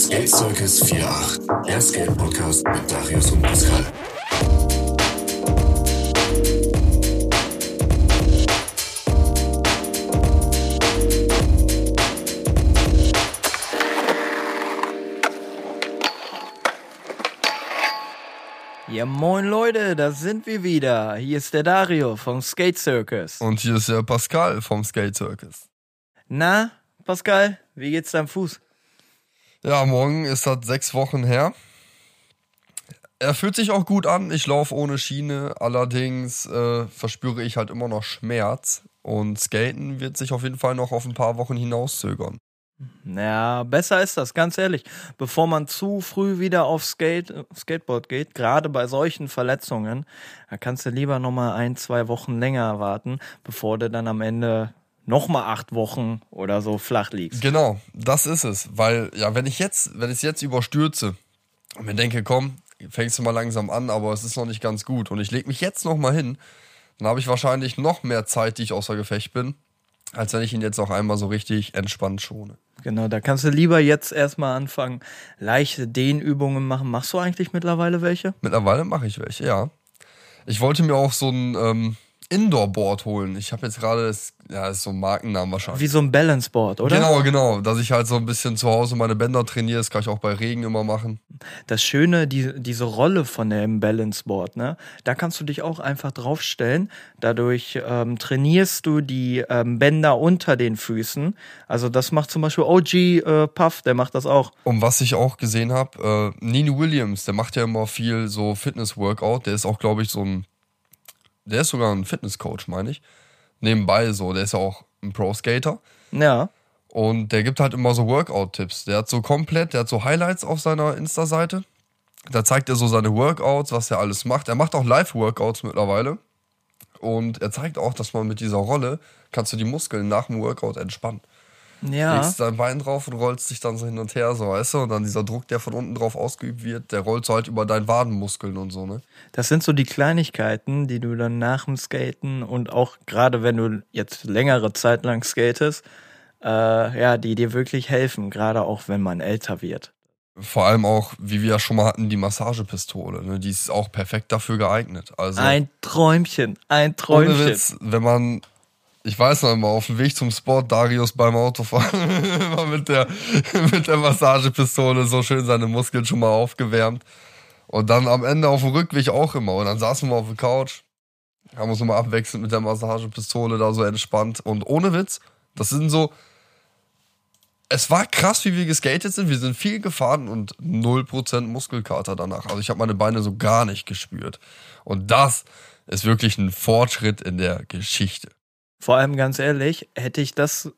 Skate Circus 48, der Skate Podcast mit Darius und Pascal. Ja, moin Leute, da sind wir wieder. Hier ist der Dario vom Skate Circus. Und hier ist der Pascal vom Skate Circus. Na, Pascal, wie geht's deinem Fuß? Ja, morgen ist das sechs Wochen her. Er fühlt sich auch gut an. Ich laufe ohne Schiene. Allerdings äh, verspüre ich halt immer noch Schmerz. Und Skaten wird sich auf jeden Fall noch auf ein paar Wochen hinauszögern. Ja, besser ist das, ganz ehrlich. Bevor man zu früh wieder auf Skate, Skateboard geht, gerade bei solchen Verletzungen, da kannst du lieber nochmal ein, zwei Wochen länger warten, bevor du dann am Ende nochmal acht Wochen oder so flach liegst. Genau, das ist es. Weil, ja, wenn ich jetzt, wenn ich es jetzt überstürze und mir denke, komm, fängst du mal langsam an, aber es ist noch nicht ganz gut und ich lege mich jetzt nochmal hin, dann habe ich wahrscheinlich noch mehr Zeit, die ich außer Gefecht bin, als wenn ich ihn jetzt auch einmal so richtig entspannt schone. Genau, da kannst du lieber jetzt erstmal anfangen, leichte Dehnübungen machen. Machst du eigentlich mittlerweile welche? Mittlerweile mache ich welche, ja. Ich wollte mir auch so ein ähm, Indoor-Board holen. Ich habe jetzt gerade, das, ja, das ist so ein Markennamen wahrscheinlich. Wie so ein Balanceboard, oder? Genau, genau. Dass ich halt so ein bisschen zu Hause meine Bänder trainiere. Das kann ich auch bei Regen immer machen. Das Schöne, die, diese Rolle von dem Balanceboard, ne? Da kannst du dich auch einfach draufstellen. Dadurch ähm, trainierst du die ähm, Bänder unter den Füßen. Also das macht zum Beispiel OG äh, Puff, der macht das auch. Und was ich auch gesehen habe, äh, Nini Williams, der macht ja immer viel so Fitness-Workout. Der ist auch, glaube ich, so ein der ist sogar ein Fitnesscoach, meine ich. Nebenbei so, der ist ja auch ein Pro-Skater. Ja. Und der gibt halt immer so Workout-Tipps. Der hat so komplett, der hat so Highlights auf seiner Insta-Seite. Da zeigt er so seine Workouts, was er alles macht. Er macht auch Live-Workouts mittlerweile. Und er zeigt auch, dass man mit dieser Rolle kannst du die Muskeln nach dem Workout entspannen. Ja. Legst dein Bein drauf und rollst dich dann so hin und her, so, weißt du? Und dann dieser Druck, der von unten drauf ausgeübt wird, der rollt so halt über deinen Wadenmuskeln und so, ne? Das sind so die Kleinigkeiten, die du dann nach dem Skaten und auch gerade wenn du jetzt längere Zeit lang skatest, äh, ja, die dir wirklich helfen, gerade auch wenn man älter wird. Vor allem auch, wie wir ja schon mal hatten, die Massagepistole, ne? Die ist auch perfekt dafür geeignet. Also, Ein Träumchen, ein Träumchen. Witz, wenn man ich weiß noch immer, auf dem Weg zum Sport, Darius beim Autofahren, immer mit der, mit der Massagepistole so schön seine Muskeln schon mal aufgewärmt. Und dann am Ende auf dem Rückweg auch immer. Und dann saßen wir auf der Couch, haben uns nochmal abwechselnd mit der Massagepistole da so entspannt. Und ohne Witz, das sind so, es war krass, wie wir geskatet sind. Wir sind viel gefahren und 0% Muskelkater danach. Also ich habe meine Beine so gar nicht gespürt. Und das ist wirklich ein Fortschritt in der Geschichte. Vor allem ganz ehrlich, hätte ich das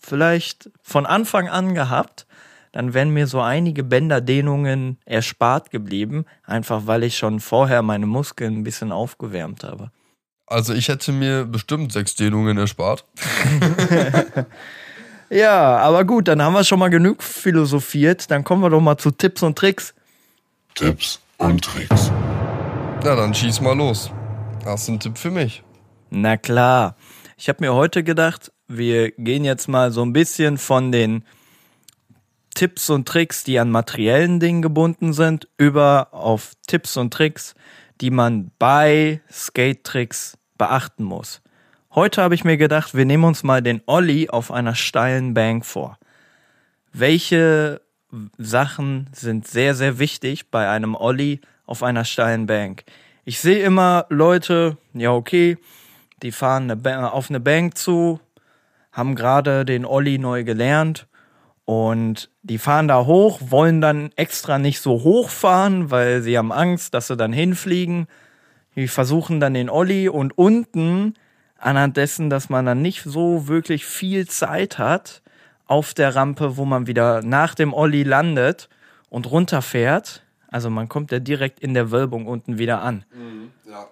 vielleicht von Anfang an gehabt, dann wären mir so einige Bänderdehnungen erspart geblieben, einfach weil ich schon vorher meine Muskeln ein bisschen aufgewärmt habe. Also ich hätte mir bestimmt sechs Dehnungen erspart. Ja, aber gut, dann haben wir schon mal genug philosophiert. Dann kommen wir doch mal zu Tipps und Tricks. Tipps und Tricks. Na, dann schieß mal los. Hast du einen Tipp für mich? Na klar. Ich habe mir heute gedacht, wir gehen jetzt mal so ein bisschen von den Tipps und Tricks, die an materiellen Dingen gebunden sind, über auf Tipps und Tricks, die man bei Skate-Tricks beachten muss. Heute habe ich mir gedacht, wir nehmen uns mal den Ollie auf einer steilen Bank vor. Welche Sachen sind sehr, sehr wichtig bei einem Ollie auf einer steilen Bank? Ich sehe immer Leute, ja okay, die fahren eine ba auf eine Bank zu, haben gerade den Olli neu gelernt und die fahren da hoch, wollen dann extra nicht so hoch fahren, weil sie haben Angst, dass sie dann hinfliegen. Die versuchen dann den Olli und unten, anhand dessen, dass man dann nicht so wirklich viel Zeit hat, auf der Rampe, wo man wieder nach dem Olli landet und runterfährt. Also man kommt ja direkt in der Wölbung unten wieder an. Ja.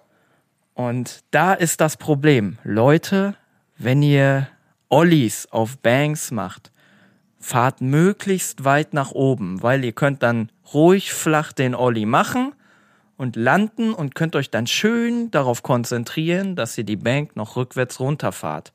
Und da ist das Problem. Leute, wenn ihr Ollies auf Banks macht, fahrt möglichst weit nach oben, weil ihr könnt dann ruhig flach den Olli machen und landen und könnt euch dann schön darauf konzentrieren, dass ihr die Bank noch rückwärts runterfahrt.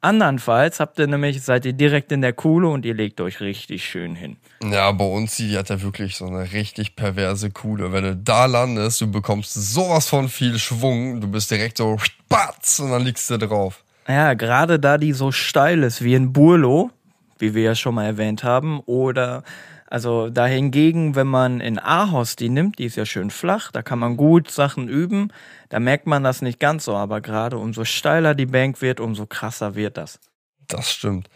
Andernfalls habt ihr nämlich, seid ihr direkt in der Kuhle und ihr legt euch richtig schön hin. Ja, bei uns, die hat ja wirklich so eine richtig perverse Kuhle. Wenn du da landest, du bekommst sowas von viel Schwung, du bist direkt so batz und dann liegst du drauf. Ja, gerade da die so steil ist wie in Burlo, wie wir ja schon mal erwähnt haben, oder also dahingegen, wenn man in Aarhus die nimmt, die ist ja schön flach, da kann man gut Sachen üben, da merkt man das nicht ganz so, aber gerade umso steiler die Bank wird, umso krasser wird das. Das stimmt.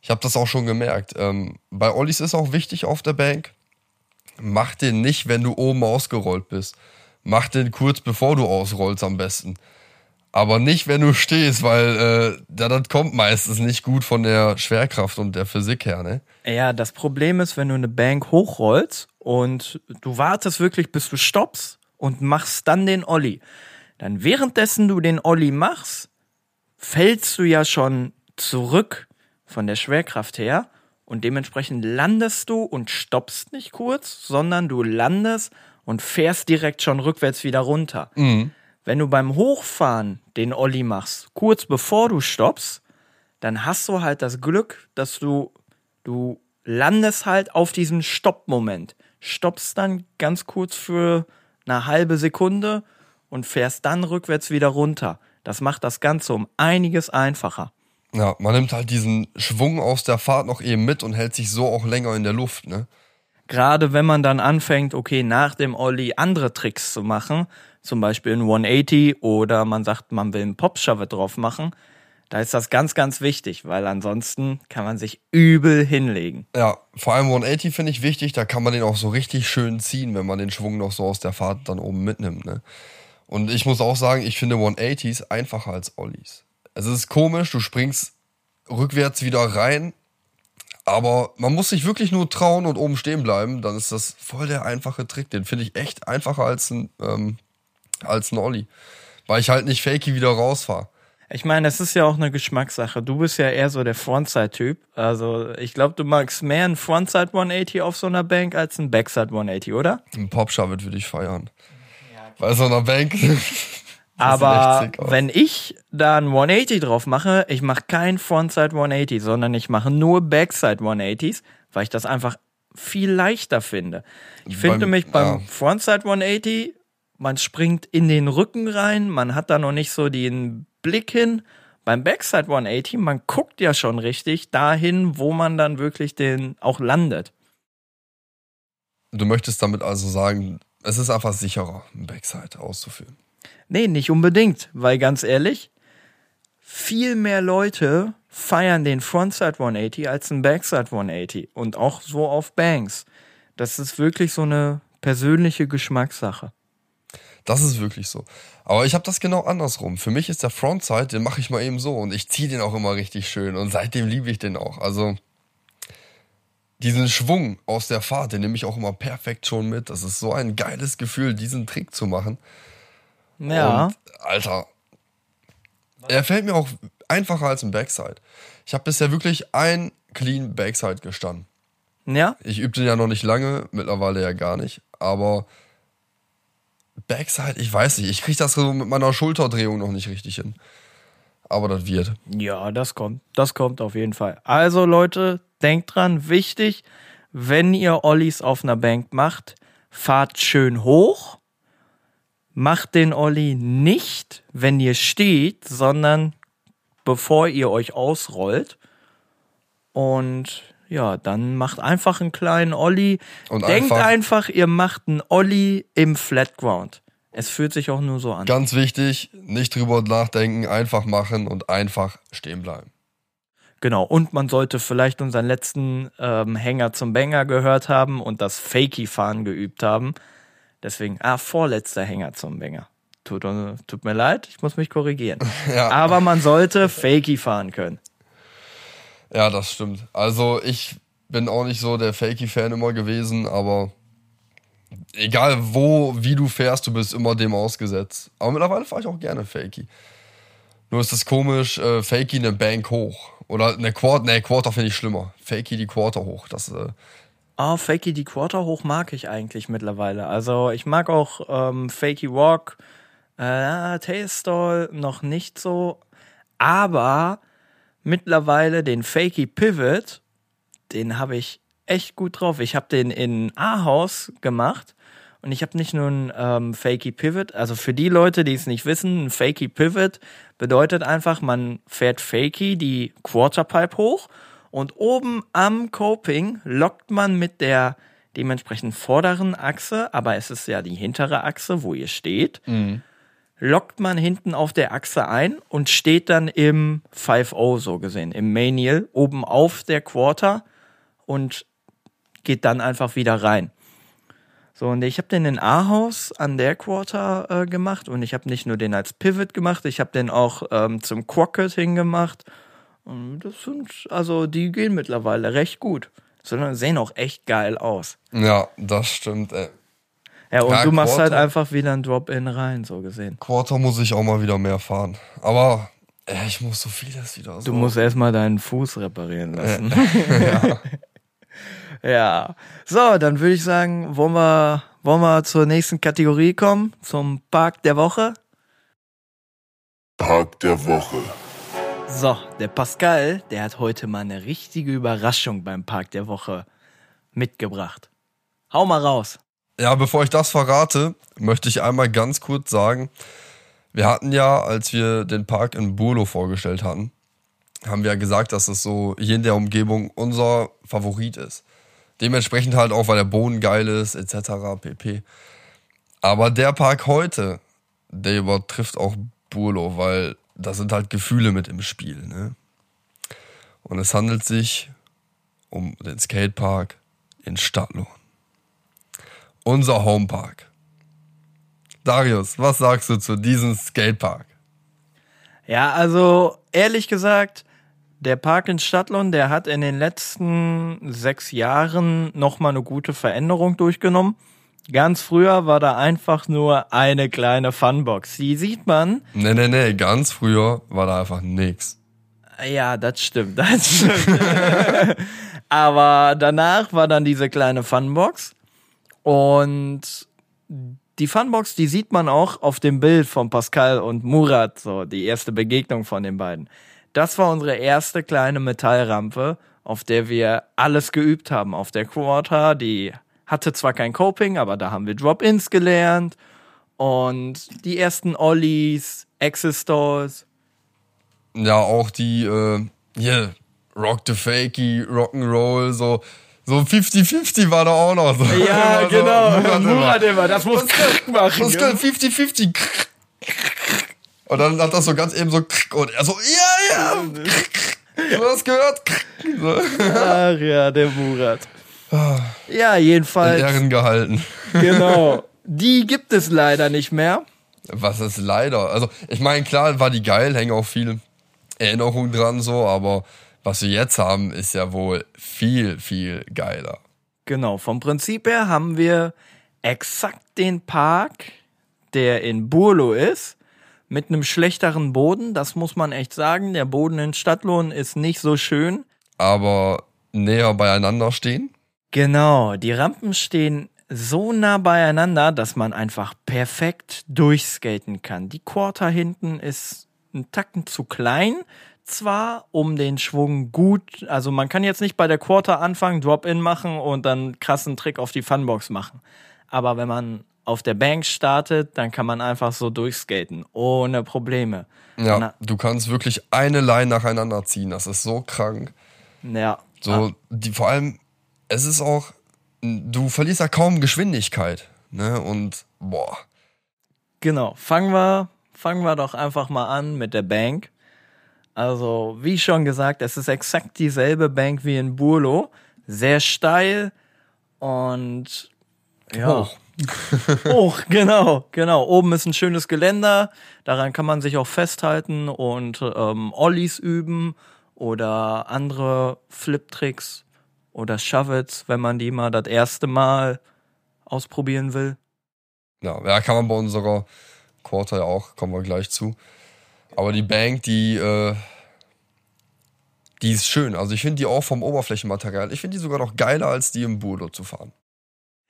Ich habe das auch schon gemerkt. Ähm, bei Ollis ist auch wichtig auf der Bank, mach den nicht, wenn du oben ausgerollt bist. Mach den kurz bevor du ausrollst am besten. Aber nicht, wenn du stehst, weil äh, das kommt meistens nicht gut von der Schwerkraft und der Physik her, ne? Ja, das Problem ist, wenn du eine Bank hochrollst und du wartest wirklich, bis du stoppst und machst dann den Olli. Dann währenddessen du den Olli machst, fällst du ja schon zurück von der Schwerkraft her und dementsprechend landest du und stoppst nicht kurz, sondern du landest und fährst direkt schon rückwärts wieder runter. Mhm. Wenn du beim Hochfahren den Olli machst, kurz bevor du stoppst, dann hast du halt das Glück, dass du, du landest halt auf diesen Stoppmoment. Stoppst dann ganz kurz für eine halbe Sekunde und fährst dann rückwärts wieder runter. Das macht das Ganze um einiges einfacher. Ja, man nimmt halt diesen Schwung aus der Fahrt noch eben mit und hält sich so auch länger in der Luft, ne? Gerade wenn man dann anfängt, okay, nach dem Olli andere Tricks zu machen, zum Beispiel ein 180 oder man sagt, man will einen Popshove drauf machen, da ist das ganz, ganz wichtig, weil ansonsten kann man sich übel hinlegen. Ja, vor allem 180 finde ich wichtig, da kann man den auch so richtig schön ziehen, wenn man den Schwung noch so aus der Fahrt dann oben mitnimmt, ne? Und ich muss auch sagen, ich finde 180s einfacher als Ollies. Es ist komisch, du springst rückwärts wieder rein, aber man muss sich wirklich nur trauen und oben stehen bleiben, dann ist das voll der einfache Trick. Den finde ich echt einfacher als ein, ähm, als ein Olli. Weil ich halt nicht fakey wieder rausfahre. Ich meine, es ist ja auch eine Geschmackssache. Du bist ja eher so der Frontside-Typ. Also ich glaube, du magst mehr ein Frontside 180 auf so einer Bank als ein Backside 180, oder? Ein Popshove würde ich feiern. Bei so einer Bank. Aber wenn ich da ein 180 drauf mache, ich mache kein Frontside 180, sondern ich mache nur Backside 180s, weil ich das einfach viel leichter finde. Ich finde Beim- mich beim ja. Frontside 180, man springt in den Rücken rein, man hat da noch nicht so den Blick hin. Beim Backside 180, man guckt ja schon richtig dahin, wo man dann wirklich den auch landet. Du möchtest damit also sagen, es ist einfach sicherer, ein Backside auszuführen. Nee, nicht unbedingt, weil ganz ehrlich, viel mehr Leute feiern den Frontside 180 als den Backside 180 und auch so auf Banks. Das ist wirklich so eine persönliche Geschmackssache. Das ist wirklich so. Aber ich habe das genau andersrum. Für mich ist der Frontside, den mache ich mal eben so und ich ziehe den auch immer richtig schön und seitdem liebe ich den auch. Also diesen Schwung aus der Fahrt, den nehme ich auch immer perfekt schon mit. Das ist so ein geiles Gefühl, diesen Trick zu machen. Ja, Und, Alter, er fällt mir auch einfacher als ein Backside. Ich habe bisher wirklich ein clean Backside gestanden. ja, Ich übte den ja noch nicht lange, mittlerweile ja gar nicht, aber Backside, ich weiß nicht, ich kriege das so mit meiner Schulterdrehung noch nicht richtig hin. Aber das wird. ja, das kommt, das kommt auf jeden Fall. Also Leute, denkt dran, wichtig, wenn ihr Ollis auf einer Bank macht, fahrt schön hoch, macht den Olli nicht, wenn ihr steht, sondern bevor ihr euch ausrollt. Und ja, dann macht einfach einen kleinen Olli. Und Denkt einfach- einfach, ihr macht einen Olli im Flatground. Es fühlt sich auch nur so an. Ganz wichtig, nicht drüber nachdenken, einfach machen und einfach stehen bleiben. Genau, und man sollte vielleicht unseren letzten ähm, Hänger zum Banger gehört haben und das Fakey-Fahren geübt haben. Deswegen, ah, vorletzter Hänger zum Banger. Tut, äh, tut mir leid, ich muss mich korrigieren. Ja. Aber man sollte Fakey fahren können. Ja, das stimmt. Also ich bin auch nicht so der Fakey-Fan immer gewesen, aber egal wo, wie du fährst, du bist immer dem ausgesetzt. Aber mittlerweile fahre ich auch gerne Fakey. Nur ist es komisch, äh, Fakey eine Bank hoch. Oder eine Quarter, nee, Quarter finde ich schlimmer. Fakey die Quarter hoch. Das, äh, Ah, Fakey die Quarter hoch mag ich eigentlich mittlerweile. Also ich mag auch ähm, Fakey Walk, äh, Tailstall noch nicht so. Aber mittlerweile den Fakey Pivot, den habe ich echt gut drauf. Ich habe den in A-Haus gemacht und ich habe nicht nur einen ähm, Fakey Pivot, also für die Leute, die es nicht wissen, ein Fakey Pivot bedeutet einfach, man fährt Fakey die Quarterpipe hoch und oben am Coping lockt man mit der dementsprechend vorderen Achse, aber es ist ja die hintere Achse, wo ihr steht, Mhm. Lockt man hinten auf der Achse ein und steht dann im 5-0 so gesehen, im Manial, oben auf der Quarter und geht dann einfach wieder rein. So, und ich habe den in A-Haus an der Quarter äh, gemacht und ich habe nicht nur den als Pivot gemacht, ich habe den auch ähm, zum Crockett hingemacht. Und das sind, also die gehen mittlerweile recht gut. Sondern sehen auch echt geil aus. Ja, das stimmt, ey. Ja, und Ja, du machst halt Quarter. einfach wieder ein Drop-In rein, so gesehen. Quarter muss ich auch mal wieder mehr fahren. Aber ey, ich muss so vieles wieder so. Du musst erstmal deinen Fuß reparieren lassen. ja. So, dann würde ich sagen, wollen wir, wollen wir zur nächsten Kategorie kommen? Zum Park der Woche? Park der Woche. So, der Pascal, der hat heute mal eine richtige Überraschung beim Park der Woche mitgebracht. Hau mal raus. Ja, bevor ich das verrate, möchte ich einmal ganz kurz sagen, wir hatten ja, als wir den Park in Burlo vorgestellt hatten, haben wir ja gesagt, dass es so hier in der Umgebung unser Favorit ist. Dementsprechend halt auch, weil der Boden geil ist, etc. pp. Aber der Park heute, der übertrifft auch Burlo, weil da sind halt Gefühle mit im Spiel. Ne? Und es handelt sich um den Skatepark in Stadtlohn. Unser Homepark. Darius, was sagst du zu diesem Skatepark? Ja, also ehrlich gesagt, der Park in Stadtlohn, der hat in den letzten sechs Jahren nochmal eine gute Veränderung durchgenommen. Ganz früher war da einfach nur eine kleine Funbox. Die sieht man. Nee, nee, nee, ganz früher war da einfach nix. Ja, das stimmt, das stimmt. Aber danach war dann diese kleine Funbox. Und die Funbox, die sieht man auch auf dem Bild von Pascal und Murat, so die erste Begegnung von den beiden. Das war unsere erste kleine Metallrampe, auf der wir alles geübt haben. Auf der Quarter, die hatte zwar kein Coping, aber da haben wir Drop-Ins gelernt und die ersten Ollies, Axis-Stalls. Ja, auch die, äh, hier, Rock the Fakey, Rock'n'Roll, so, so 50-50 war da auch noch. So. Ja, so, genau. Murat immer. Murat immer, das muss Krrk machen. Das kann 50-50. Und dann hat das so ganz eben so und er so, ja, ja. Du hast gehört. So. Ach ja, der Murat. Ja, In jedenfalls. Ehren gehalten. Genau. Die gibt es leider nicht mehr. Was ist leider. Also, ich meine, klar war die geil, hängen auch viel Erinnerungen dran so, aber was wir jetzt haben, ist ja wohl viel, viel geiler. Genau. Vom Prinzip her haben wir exakt den Park, der in Burlo ist, mit einem schlechteren Boden. Das muss man echt sagen. Der Boden in Stadtlohn ist nicht so schön. Aber näher beieinander stehen. Genau, die Rampen stehen so nah beieinander, dass man einfach perfekt durchskaten kann. Die Quarter hinten ist ein Tacken zu klein, zwar um den Schwung gut, also man kann jetzt nicht bei der Quarter anfangen, Drop-In machen und dann krassen Trick auf die Funbox machen. Aber wenn man auf der Bank startet, dann kann man einfach so durchskaten, ohne Probleme. Ja, Na- du kannst wirklich eine Line nacheinander ziehen. Das ist so krank. Ja. So, die, vor allem, es ist auch, du verlierst ja kaum Geschwindigkeit. Ne? Und, boah. Genau, fangen wir, fangen wir doch einfach mal an mit der Bank. Also, wie schon gesagt, es ist exakt dieselbe Bank wie in Burlo. Sehr steil und ja. Hoch. Hoch, genau, genau. Oben ist ein schönes Geländer, daran kann man sich auch festhalten und ähm, Ollies üben oder andere Flip-Tricks oder Shovels, wenn man die mal das erste Mal ausprobieren will. Ja, ja, kann man bei unserer Quarter ja auch, kommen wir gleich zu. Aber die Bank, die, äh, die ist schön. Also ich finde die auch vom Oberflächenmaterial, ich finde die sogar noch geiler, als die im Burlo zu fahren.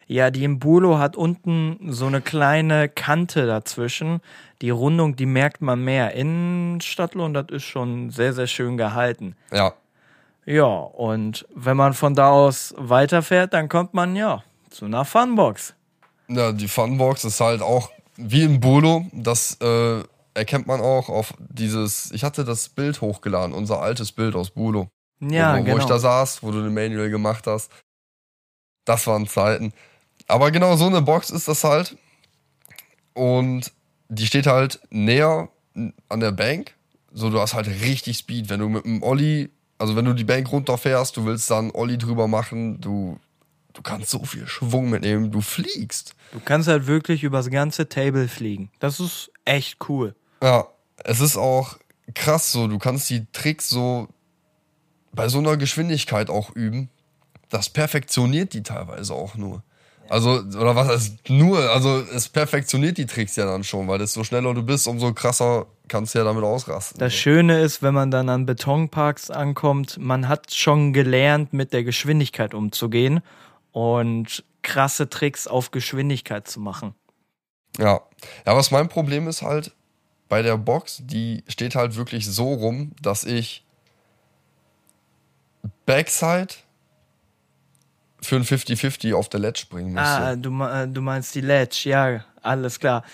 Ja, die Imbulo hat unten so eine kleine Kante dazwischen. Die Rundung, die merkt man mehr. In Stadtlohn, das ist schon sehr, sehr schön gehalten. Ja. Ja, und wenn man von da aus weiterfährt, dann kommt man ja zu einer Funbox. Ja, die Funbox ist halt auch wie im Bolo. Das äh, erkennt man auch auf dieses. Ich hatte das Bild hochgeladen, unser altes Bild aus Bulo. Ja, wo, wo genau. ich da saß, wo du den Manual gemacht hast. Das waren Zeiten. Aber genau so eine Box ist das halt. Und die steht halt näher an der Bank. So, du hast halt richtig Speed. Wenn du mit dem Olli, also wenn du die Bank runterfährst, du willst dann Olli drüber machen, du, du kannst so viel Schwung mitnehmen, du fliegst. Du kannst halt wirklich übers ganze Table fliegen. Das ist echt cool. Ja, es ist auch krass so, du kannst die Tricks so bei so einer Geschwindigkeit auch üben. Das perfektioniert die teilweise auch nur. Also, oder was heißt nur? Also, es perfektioniert die Tricks ja dann schon, weil desto schneller du bist, umso krasser kannst du ja damit ausrasten. Das Schöne ist, wenn man dann an Betonparks ankommt, man hat schon gelernt, mit der Geschwindigkeit umzugehen und krasse Tricks auf Geschwindigkeit zu machen. Ja. Ja, was mein Problem ist halt bei der Box, die steht halt wirklich so rum, dass ich Backside für ein 50-50 auf der Ledge springen müsste. Ah, du, äh, du meinst die Ledge, ja, alles klar.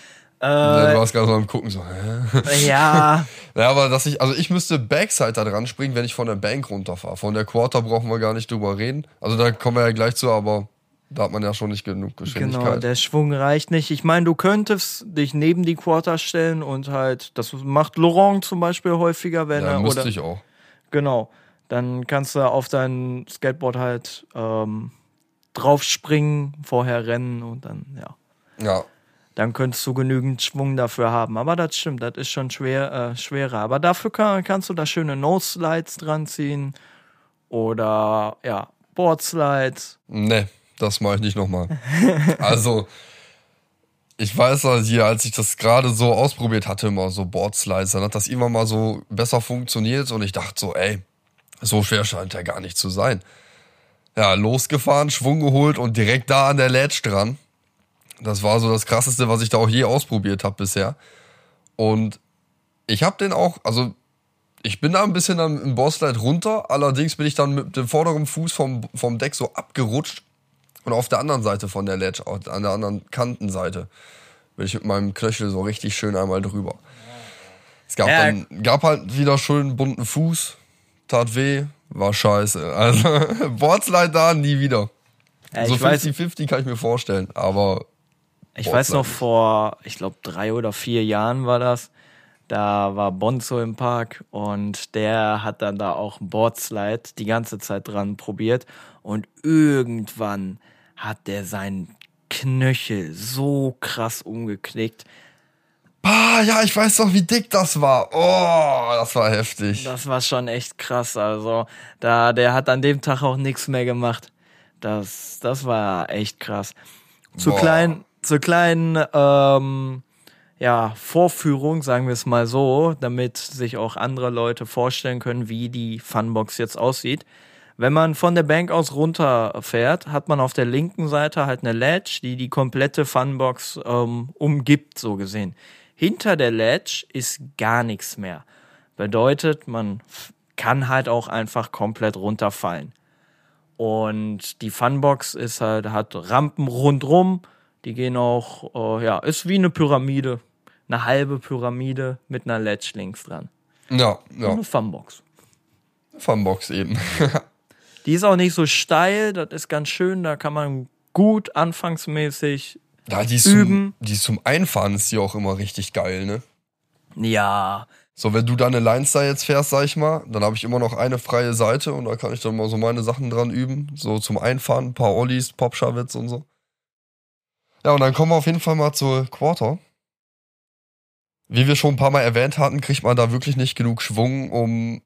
Ja, Äh, du warst gerade so am Gucken, so, hä? ja, Ja, aber dass ich, also ich müsste Backside da dran springen, wenn ich von der Bank runterfahre. Von der Quarter brauchen wir gar nicht drüber reden. Also da kommen wir ja gleich zu, aber da hat man ja schon nicht genug Geschwindigkeit. genau, der Schwung reicht nicht. Ich meine, du könntest dich neben die Quarter stellen und halt, das macht Laurent zum Beispiel häufiger, wenn ja, er, musste oder, ich auch. Genau. Dann kannst du auf dein Skateboard halt ähm, draufspringen, vorher rennen und dann, ja. Ja. Dann könntest du genügend Schwung dafür haben. Aber das stimmt, das ist schon schwer, äh, schwerer. Aber dafür kann, kannst du da schöne Nose-Slides dran ziehen. Oder ja, Board-Slides. Nee, das mache ich nicht nochmal. also, ich weiß ja hier, als ich das gerade so ausprobiert hatte, immer so Boardslides, dann hat das immer mal so besser funktioniert und ich dachte so, ey, so schwer scheint der gar nicht zu sein. Ja, losgefahren, Schwung geholt und direkt da an der Ledge dran. Das war so das krasseste, was ich da auch je ausprobiert habe bisher. Und ich habe den auch, also ich bin da ein bisschen am, im Bosslight runter, allerdings bin ich dann mit dem vorderen Fuß vom, vom Deck so abgerutscht und auf der anderen Seite von der Ledge, an der anderen Kantenseite, bin ich mit meinem Knöchel so richtig schön einmal drüber. Es gab Ja. dann, gab halt wieder schön bunten Fuß, tat weh, war scheiße. Also, Boardslide da, nie wieder. Ja, so ich weiß, 50-50 kann ich mir vorstellen, aber ich weiß noch vor, ich glaube, drei oder vier Jahren war das. Da war Bonzo im Park und der hat dann da auch Boardslide die ganze Zeit dran probiert. Und irgendwann hat der seinen Knöchel so krass umgeknickt. Ah, ja, ich weiß doch, wie dick das war. Oh, das war heftig. Das war schon echt krass. Also, da, der hat an dem Tag auch nichts mehr gemacht. Das, das war echt krass. Zur Boah. kleinen, zur kleinen, ähm, ja, Vorführung, sagen wir es mal so, damit sich auch andere Leute vorstellen können, wie die Funbox jetzt aussieht. Wenn man von der Bank aus runterfährt, hat man auf der linken Seite halt eine Ledge, die die komplette Funbox ähm, umgibt, so gesehen. Hinter der Ledge ist gar nichts mehr. Bedeutet, man kann halt auch einfach komplett runterfallen. Und die Funbox ist halt, hat Rampen rundrum, die gehen auch, äh, ja, ist wie eine Pyramide. Eine halbe Pyramide mit einer Ledge links dran. Ja, ja. Eine Funbox. Funbox eben. Die ist auch nicht so steil, das ist ganz schön, da kann man gut anfangsmäßig. Ja, die Üben. zum, die ist zum Einfahren ist die auch immer richtig geil, ne? Ja, So, wenn du deine Lines da jetzt fährst, sag ich mal, dann habe ich immer noch eine freie Seite und da kann ich dann mal so meine Sachen dran üben. So zum Einfahren, ein paar Ollies, Popschawitz und so. Ja, und dann kommen wir auf jeden Fall mal zur Quarter. Wie wir schon ein paar Mal erwähnt hatten, kriegt man da wirklich nicht genug Schwung, um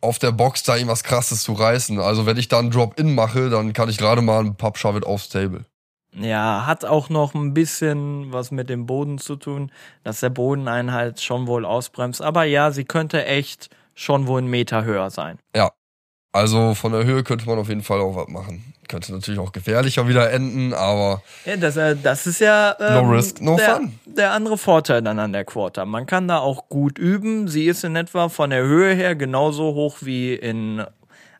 auf der Box da irgendwas krasses zu reißen. Also wenn ich da einen Drop-In mache, dann kann ich gerade mal einen Popschawit aufs Table. ja, hat auch noch ein bisschen was mit dem Boden zu tun, dass der Boden einen halt schon wohl ausbremst. Aber ja, sie könnte echt schon wohl einen Meter höher sein. Also von der Höhe könnte man auf jeden Fall auch was machen. Könnte natürlich auch gefährlicher wieder enden, aber Ja, das, äh, das ist ja ähm, No risk, no der, fun. der andere Vorteil dann an der Quarter. Man kann da auch gut üben. Sie ist in etwa von der Höhe her genauso hoch wie in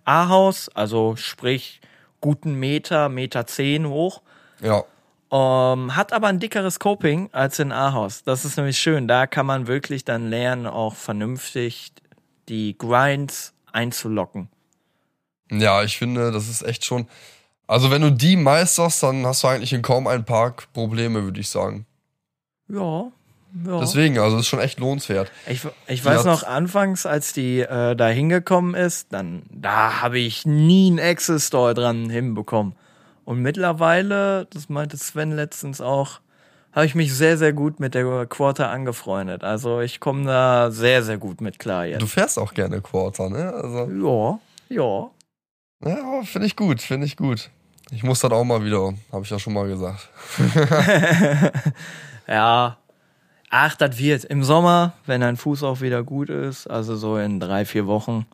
Ahaus, also sprich guten Meter, Meter zehn hoch. ja. Ähm, hat aber ein dickeres Coping als in Ahaus. Das ist nämlich schön. Da kann man wirklich dann lernen, auch vernünftig die Grinds einzulocken. Ja, ich finde, das ist echt schon. Also, wenn du die meisterst, dann hast du eigentlich in kaum einem Park Probleme, würde ich sagen. Ja. ja. Deswegen, also, ist schon echt lohnenswert. Ich, ich weiß noch, anfangs, als die äh, da hingekommen ist, dann da habe ich nie einen Access-Store dran hinbekommen. Und mittlerweile, das meinte Sven letztens auch, habe ich mich sehr, sehr gut mit der Quarter angefreundet. Also ich komme da sehr, sehr gut mit klar jetzt. Du fährst auch gerne Quarter, ne? Also, Ja, ja. Ja, finde ich gut, finde ich gut. Ich muss das auch mal wieder, habe ich ja schon mal gesagt. Ja. Ach, das wird. Im Sommer, wenn dein Fuß auch wieder gut ist, also so in drei, vier Wochen.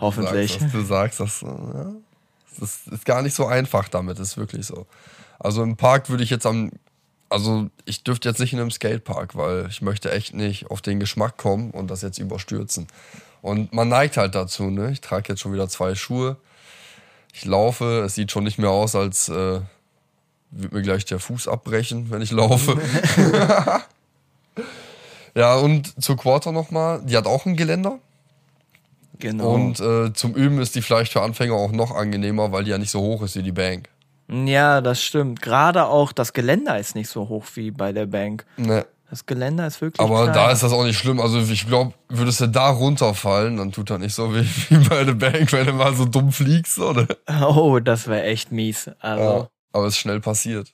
Hoffentlich. Du sagst, das, du sagst das. Ja. Das ist gar nicht so einfach damit, ist wirklich so. Also im Park würde ich jetzt am. Also ich dürfte jetzt nicht in einem Skatepark, weil ich möchte echt nicht auf den Geschmack kommen und das jetzt überstürzen. Und man neigt halt dazu, ne? Ich trage jetzt schon wieder zwei Schuhe. Ich laufe, es sieht schon nicht mehr aus, als äh, würde mir gleich der Fuß abbrechen, wenn ich laufe. ja, und zur Quarter nochmal, die hat auch ein Geländer. Genau. Und äh, zum Üben ist die vielleicht für Anfänger auch noch angenehmer, weil die ja nicht so hoch ist wie die Bank. Ja, das stimmt. Gerade auch das Geländer ist nicht so hoch wie bei der Bank. Ne. Das Geländer ist wirklich. Aber klein. da ist das auch nicht schlimm. Also ich glaube, würdest du da runterfallen, dann tut das nicht so weh wie bei der Bank, wenn du mal so dumm fliegst, oder? Oh, das wäre echt mies. Ja. Also, Aber es ist schnell passiert.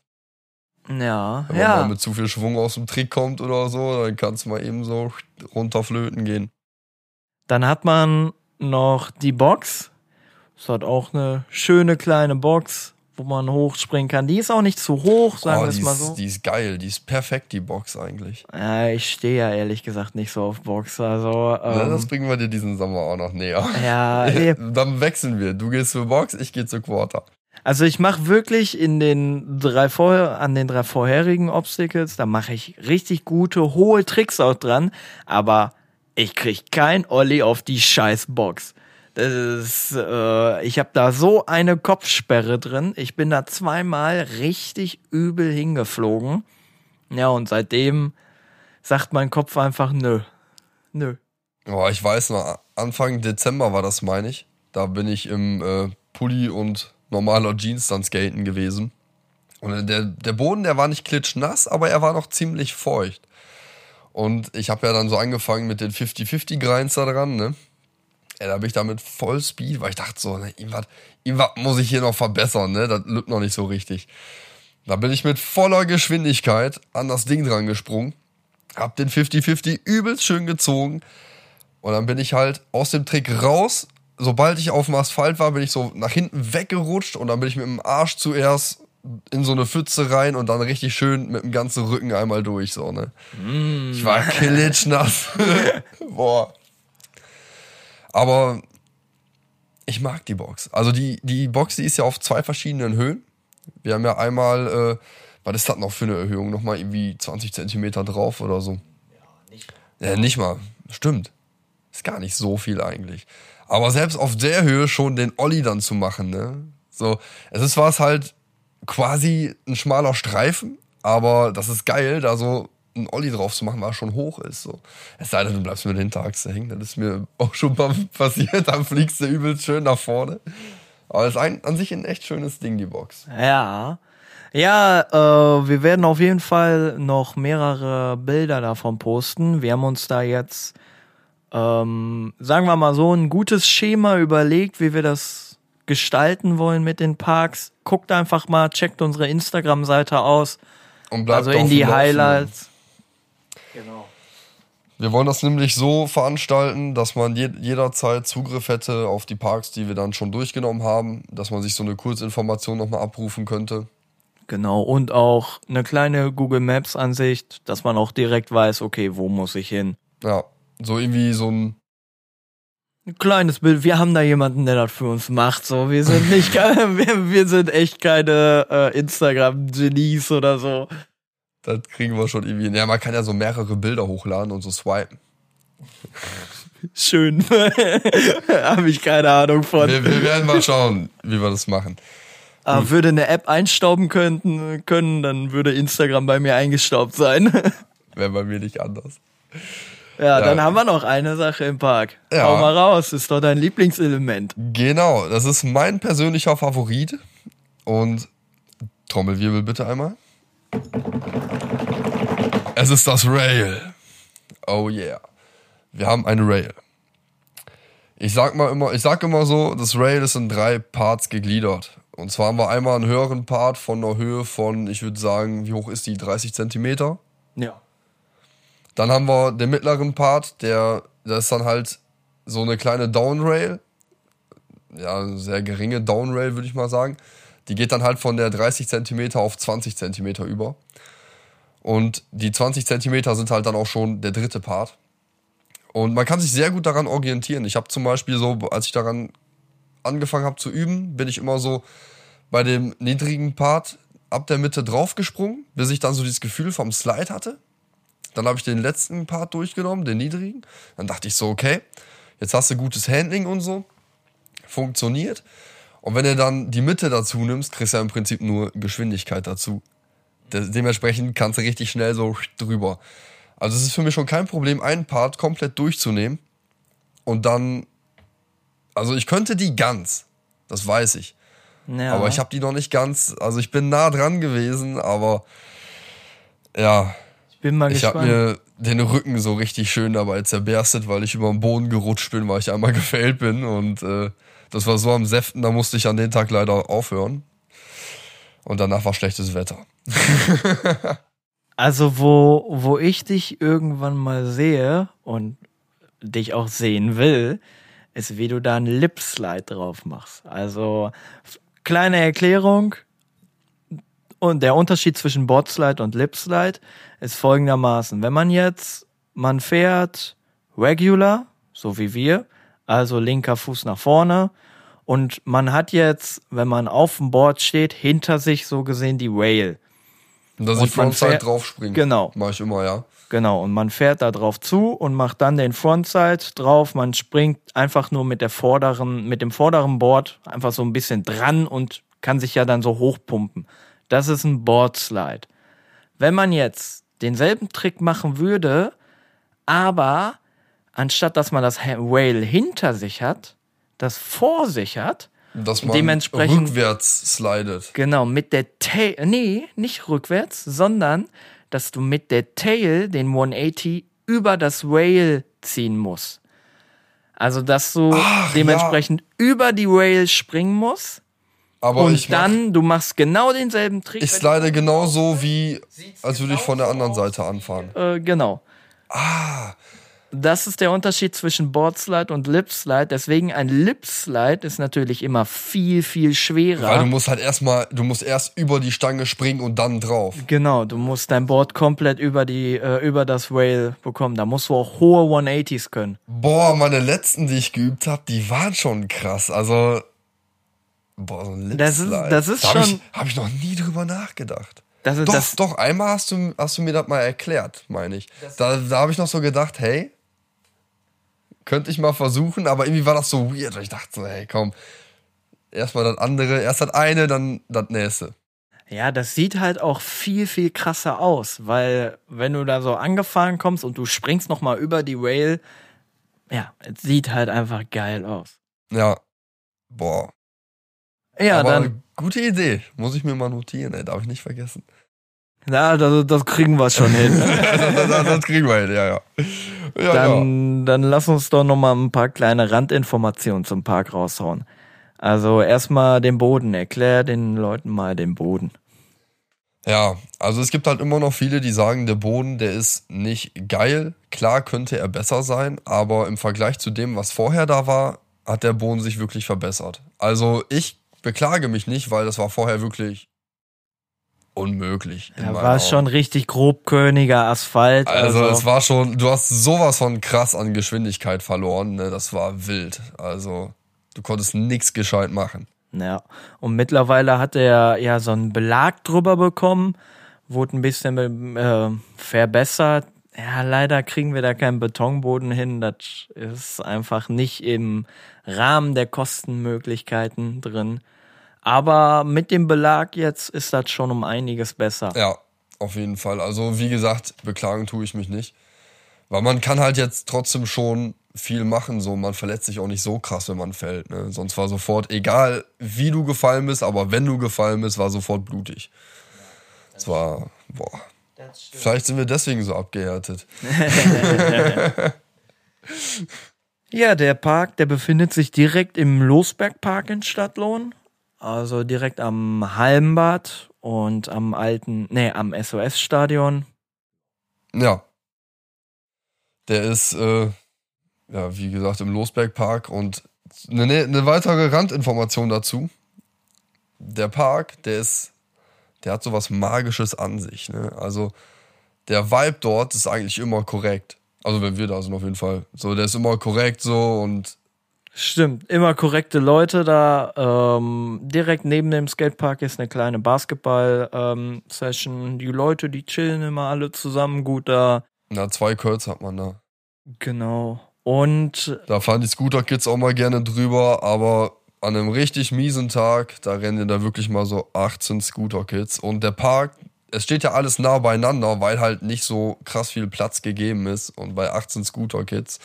ja. Wenn Ja. man mal mit zu viel Schwung aus dem Trick kommt oder so, dann kannst du mal eben so runterflöten gehen. Dann hat man noch die Box. Das hat auch eine schöne kleine Box, wo man hochspringen kann. Die ist auch nicht zu hoch, sagen Oh, wir es mal ist, so. die ist geil, die ist perfekt, die Box eigentlich. Ja, ich stehe ja ehrlich gesagt nicht so auf Box. Also, Ja, ähm, das bringen wir dir diesen Sommer auch noch näher. ja. Dann wechseln wir. Du gehst zur Box, ich gehe zur Quarter. Also ich mache wirklich in den drei vor an den drei vorherigen Obstacles, da mache ich richtig gute hohe Tricks auch dran, aber ich krieg kein Olli auf die scheiß Box. Ist, äh, ich habe da so eine Kopfsperre drin. Ich bin da zweimal richtig übel hingeflogen. Ja, und seitdem sagt mein Kopf einfach nö. Nö. Oh, ich weiß noch, Anfang Dezember war das, meine ich. Da bin ich im äh, Pulli und normaler Jeans dann skaten gewesen. Und der, der Boden, der war nicht klitschnass, aber er war noch ziemlich feucht. Und ich habe ja dann so angefangen mit den 50-50 Grinds da dran, ne? Ja, da bin ich da mit Vollspeed, weil ich dachte so, ne, irgendwas, muss ich hier noch verbessern, ne? Das lübt noch nicht so richtig. Da bin ich mit voller Geschwindigkeit an das Ding dran gesprungen, hab den 50-50 übelst schön gezogen und dann bin ich halt aus dem Trick raus. Sobald ich auf dem Asphalt war, bin ich so nach hinten weggerutscht und dann bin ich mit dem Arsch zuerst in so eine Pfütze rein und dann richtig schön mit dem ganzen Rücken einmal durch, so, ne? Ich war klitschnass. Boah. Aber ich mag die Box. Also die, die Box, die ist ja auf zwei verschiedenen Höhen. Wir haben ja einmal, äh, was ist das noch für eine Erhöhung? Nochmal irgendwie 20 Zentimeter drauf oder so. Ja, nicht mal. Stimmt. Ist gar nicht so viel eigentlich. Aber selbst auf der Höhe schon den Olli dann zu machen, ne? So, es ist was halt quasi ein schmaler Streifen, aber das ist geil, da so ein Olli drauf zu machen, was schon hoch ist. So. Es sei denn, du bleibst mit der Hinterachse hängen, das ist mir auch schon mal passiert, dann fliegst du übelst schön nach vorne. Aber es ist ein, an sich ein echt schönes Ding, die Box. Ja. Ja, äh, wir werden auf jeden Fall noch mehrere Bilder davon posten. Wir haben uns da jetzt, ähm, sagen wir mal so, ein gutes Schema überlegt, wie wir das gestalten wollen mit den Parks. Guckt einfach mal, checkt unsere Instagram-Seite aus. Und bleibt Also in die. Highlights. Genau. Wir wollen das nämlich so veranstalten, dass man je jederzeit Zugriff hätte auf die Parks, die wir dann schon durchgenommen haben, dass man sich so eine Kurzinformation nochmal abrufen könnte. Genau. Und auch eine kleine Google Maps Ansicht, dass man auch direkt weiß, okay, wo muss ich hin? Ja, so irgendwie so ein Ein kleines Bild. Wir haben da jemanden, der das für uns macht. So, wir sind nicht, wir, wir sind echt keine äh, Instagram-Genies oder so. Das kriegen wir schon irgendwie. hin. Ja, man kann ja so mehrere Bilder hochladen und so swipen. Schön. Habe ich keine Ahnung von. Wir, wir werden mal schauen, wie wir das machen. Aber würde eine App einstauben könnten, können, dann würde Instagram bei mir eingestaubt sein. Wäre bei mir nicht anders. Ja, dann haben wir noch eine Sache im Park. Ja. Hau mal raus, ist doch dein Lieblingselement. Genau, das ist mein persönlicher Favorit. Und Trommelwirbel bitte einmal. Es ist das Rail. Oh yeah. Wir haben eine Rail. Ich sag mal immer, ich sag immer so, das Rail ist in drei Parts gegliedert. Und zwar haben wir einmal einen höheren Part von einer Höhe von, ich würde sagen, wie hoch ist die? 30 Zentimeter. Ja. Dann haben wir den mittleren Part, der, das ist dann halt so eine kleine Downrail. Ja, eine sehr geringe Downrail, würde ich mal sagen. Die geht dann halt von der 30 Zentimeter auf 20 Zentimeter über. Und die 20 Zentimeter sind halt dann auch schon der dritte Part. Und man kann sich sehr gut daran orientieren. Ich habe zum Beispiel so, als ich daran angefangen habe zu üben, bin ich immer so bei dem niedrigen Part ab der Mitte draufgesprungen, bis ich dann so dieses Gefühl vom Slide hatte. Dann habe ich den letzten Part durchgenommen, den niedrigen. Dann dachte ich so, okay, jetzt hast du gutes Handling und so. Funktioniert. Und wenn du dann die Mitte dazu nimmst, kriegst du ja im Prinzip nur Geschwindigkeit dazu. De dementsprechend kannst du richtig schnell so drüber. Also es ist für mich schon kein Problem, einen Part komplett durchzunehmen und dann. Also ich könnte die ganz, das weiß ich. ja. Aber ich habe die noch nicht ganz. Also ich bin nah dran gewesen, aber ja, ich bin mal ich habe gespannt. mir den Rücken so richtig schön dabei zerberstet, weil ich über den Boden gerutscht bin, weil ich einmal gefällt bin. Und äh, das war so am Säften, da musste ich an den Tag leider aufhören. Und danach war schlechtes Wetter. Also, wo, wo ich dich irgendwann mal sehe und dich auch sehen will, ist, wie du da einen Lipslide drauf machst. Also, kleine Erklärung. Und der Unterschied zwischen Boardslide und Lipslide ist folgendermaßen. Wenn man jetzt, man fährt regular, so wie wir, also linker Fuß nach vorne, und man hat jetzt, wenn man auf dem Board steht, hinter sich so gesehen die Rail. Und dass Und ich man Frontside fährt- draufspringe. Genau. Mach ich immer, ja. Genau, und man fährt da drauf zu und macht dann den Frontside drauf. Man springt einfach nur mit der vorderen, mit dem vorderen Board einfach so ein bisschen dran und kann sich ja dann so hochpumpen. Das ist ein Boardslide. Wenn man jetzt denselben Trick machen würde, aber anstatt dass man das Ha- Rail hinter sich hat, das vor sich hat, Dass man Dementsprechend- rückwärts slidet. Genau, mit der Tail, nee, nicht rückwärts, sondern dass du mit der Tail den 180 über das Rail ziehen musst. Also, dass du Ach, dementsprechend über die Rail springen musst Aber und ich mach, dann, du machst genau denselben Trick. ich slide genauso wie, als würde ich von der anderen Seite anfahren. äh, genau. Ah, Das ist der Unterschied zwischen Boardslide und Lipslide. Deswegen ein Lipslide ist natürlich immer viel, viel schwerer. weil du musst halt erstmal, du musst erst über die Stange springen und dann drauf. Genau, du musst dein Board komplett über die äh, über das Rail bekommen. Da musst du auch hohe 180s können. Boah, meine letzten, die ich geübt habe, die waren schon krass. Also, boah, so ein Das ist- Lipslide. das ist da hab schon- Ich, habe ich noch nie drüber nachgedacht. Das ist Doch, das doch, einmal hast du, hast du mir das mal erklärt, meine ich. Da, da habe ich noch so gedacht, hey, könnte ich mal versuchen, aber irgendwie war das so weird. Ich dachte so, hey, komm, erstmal das andere, erst das eine, dann das nächste. Ja, das sieht halt auch viel viel krasser aus, weil wenn du da so angefahren kommst und du springst noch mal über die Rail, ja, es sieht halt einfach geil aus. Ja, boah. Ja, aber dann gute Idee. Muss ich mir mal notieren, ey, darf ich nicht vergessen. Ja, das, das kriegen wir schon hin. das, das, das kriegen wir hin, ja, ja. Ja, ja. dann, dann lass uns doch noch mal ein paar kleine Randinformationen zum Park raushauen. Also erstmal den Boden, erklär den Leuten mal den Boden. Ja, also es gibt halt immer noch viele, die sagen, der Boden, der ist nicht geil. Klar könnte er besser sein, aber im Vergleich zu dem, was vorher da war, hat der Boden sich wirklich verbessert. Also ich beklage mich nicht, weil das war vorher wirklich unmöglich. meinen war schon richtig grobkörniger Asphalt. Also, Also, es war schon, du hast sowas von krass an Geschwindigkeit verloren, ne? Das war wild. Also du konntest nix gescheit machen. ja. Und mittlerweile hat er ja so einen Belag drüber bekommen, wurde ein bisschen äh, verbessert. Ja, leider kriegen wir da keinen Betonboden hin. Das ist einfach nicht im Rahmen der Kostenmöglichkeiten drin. Aber mit dem Belag jetzt ist das schon um einiges besser. Ja, auf jeden Fall. Also wie gesagt, beklagen tue ich mich nicht. Weil man kann halt jetzt trotzdem schon viel machen, so man verletzt sich auch nicht so krass, wenn man fällt. Ne? Sonst war sofort, egal wie du gefallen bist, aber wenn du gefallen bist, war sofort blutig. Es war, boah. Vielleicht sind wir deswegen so abgehärtet. Ja, der Park, der befindet sich direkt im Losbergpark in Stadtlohn. Also direkt am Hallenbad und am alten, nee, am SOS-Stadion. Ja. Der ist, äh, ja, wie gesagt, im Losbergpark und eine, eine weitere Randinformation dazu. Der Park, der ist, der hat sowas Magisches an sich, ne? Also, der Vibe dort ist eigentlich immer korrekt. Also, wenn wir da sind, auf jeden Fall. So, der ist immer korrekt so und Stimmt, immer korrekte Leute da. Ähm, direkt neben dem Skatepark ist eine kleine Basketball-Session. die Leute, die chillen immer alle zusammen gut da. na, zwei Curls hat man da. Genau. Und Da fahren die Scooter-Kids auch mal gerne drüber, aber an einem richtig miesen Tag, da rennen da wirklich mal so 18 Scooter-Kids. Und der Park, es steht ja alles nah beieinander, weil halt nicht so krass viel Platz gegeben ist. Und bei 18 Scooter-Kids,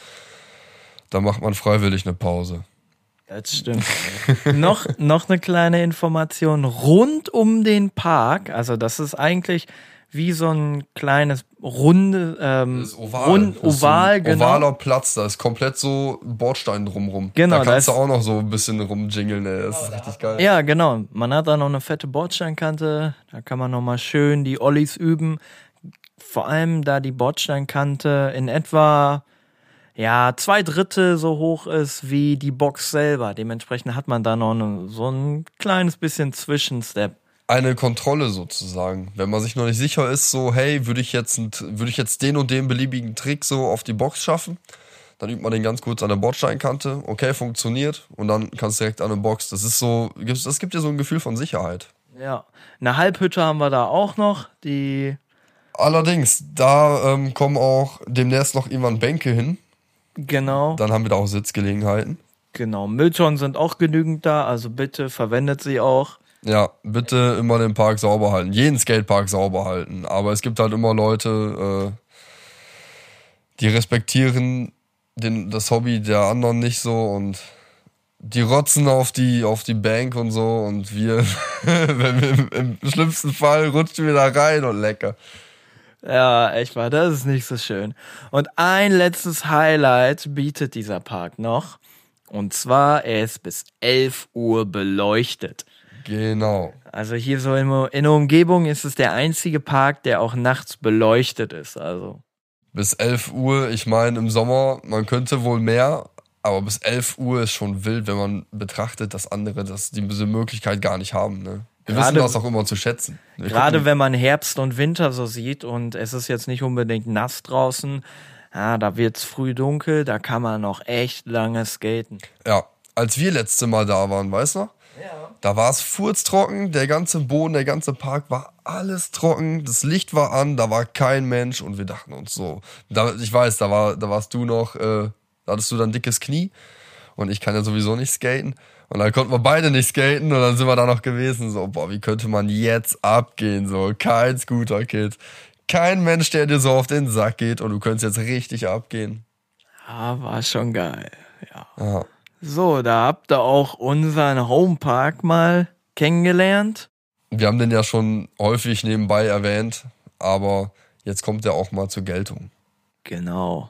da macht man freiwillig eine Pause. Das stimmt. noch, noch eine kleine Information rund um den Park. Also das ist eigentlich wie so ein kleines runde, ähm, oval. rund, so oval, ein genau. Ovaler Platz, da ist komplett so Bordstein drumrum. Genau, Da da kannst du ist- auch noch so ein bisschen rumjingeln, ey. Das ist richtig geil. Ja, genau. Man hat da noch eine fette Bordsteinkante. Da kann man noch mal schön die Ollies üben. Vor allem, da die Bordsteinkante in etwa ja zwei Drittel so hoch ist wie die Box selber. Dementsprechend hat man da noch eine, so ein kleines bisschen Zwischenstep. eine Kontrolle sozusagen. Wenn man sich noch nicht sicher ist, so, hey, würde ich jetzt, würde ich jetzt den und den beliebigen Trick so auf die Box schaffen, dann übt man den ganz kurz an der Bordsteinkante. Okay, funktioniert. Und dann kannst du direkt an eine Box. Das ist so, das gibt dir so ein Gefühl von Sicherheit. Ja. Eine Halbhütte haben wir da auch noch. Die, Allerdings, da ähm, kommen auch demnächst noch irgendwann Bänke hin. Genau. Dann haben wir da auch Sitzgelegenheiten. Genau. Mülltonnen sind auch genügend da. Also bitte verwendet sie auch. Ja, bitte immer den Park sauber halten. Jeden Skatepark sauber halten. Aber es gibt halt immer Leute, äh, die respektieren den, das Hobby der anderen nicht so und die rotzen auf die, auf die Bank und so und wir, wenn wir im, im schlimmsten Fall rutschen wir da rein und lecker. Ja, echt mal, das ist nicht so schön. Und ein letztes Highlight bietet dieser Park noch. Und zwar, er ist bis 11 Uhr beleuchtet. Genau. Also hier so in, in der Umgebung ist es der einzige Park, der auch nachts beleuchtet ist. Also Bis 11 Uhr, ich meine im Sommer, man könnte wohl mehr, aber bis 11 Uhr ist schon wild, wenn man betrachtet, dass andere das, diese Möglichkeit gar nicht haben. Ne? Wir Gerade- wissen das auch immer zu schätzen. Wir gerade gucken- wenn man Herbst und Winter so sieht und es ist jetzt nicht unbedingt nass draußen, ja, da wird's früh dunkel, da kann man noch echt lange skaten. Ja, als wir letzte Mal da waren, weißt du noch? Ja. Da war es furztrocken, der ganze Boden, der ganze Park war alles trocken, das Licht war an, da war kein Mensch und wir dachten uns so, da, ich weiß, da, war, da warst du noch, äh, da hattest du dann dickes Knie und ich kann ja sowieso nicht skaten und dann konnten wir beide nicht skaten und dann sind wir da noch gewesen, so, boah, wie könnte man jetzt abgehen, so, kein Scooter-Kid, kein Mensch, der dir so auf den Sack geht und du könntest jetzt richtig abgehen. Ja, war schon geil. Ja. Ja. So, da habt ihr auch unseren Homepark mal kennengelernt. Wir haben den ja schon häufig nebenbei erwähnt, aber jetzt kommt er auch mal zur Geltung. Genau.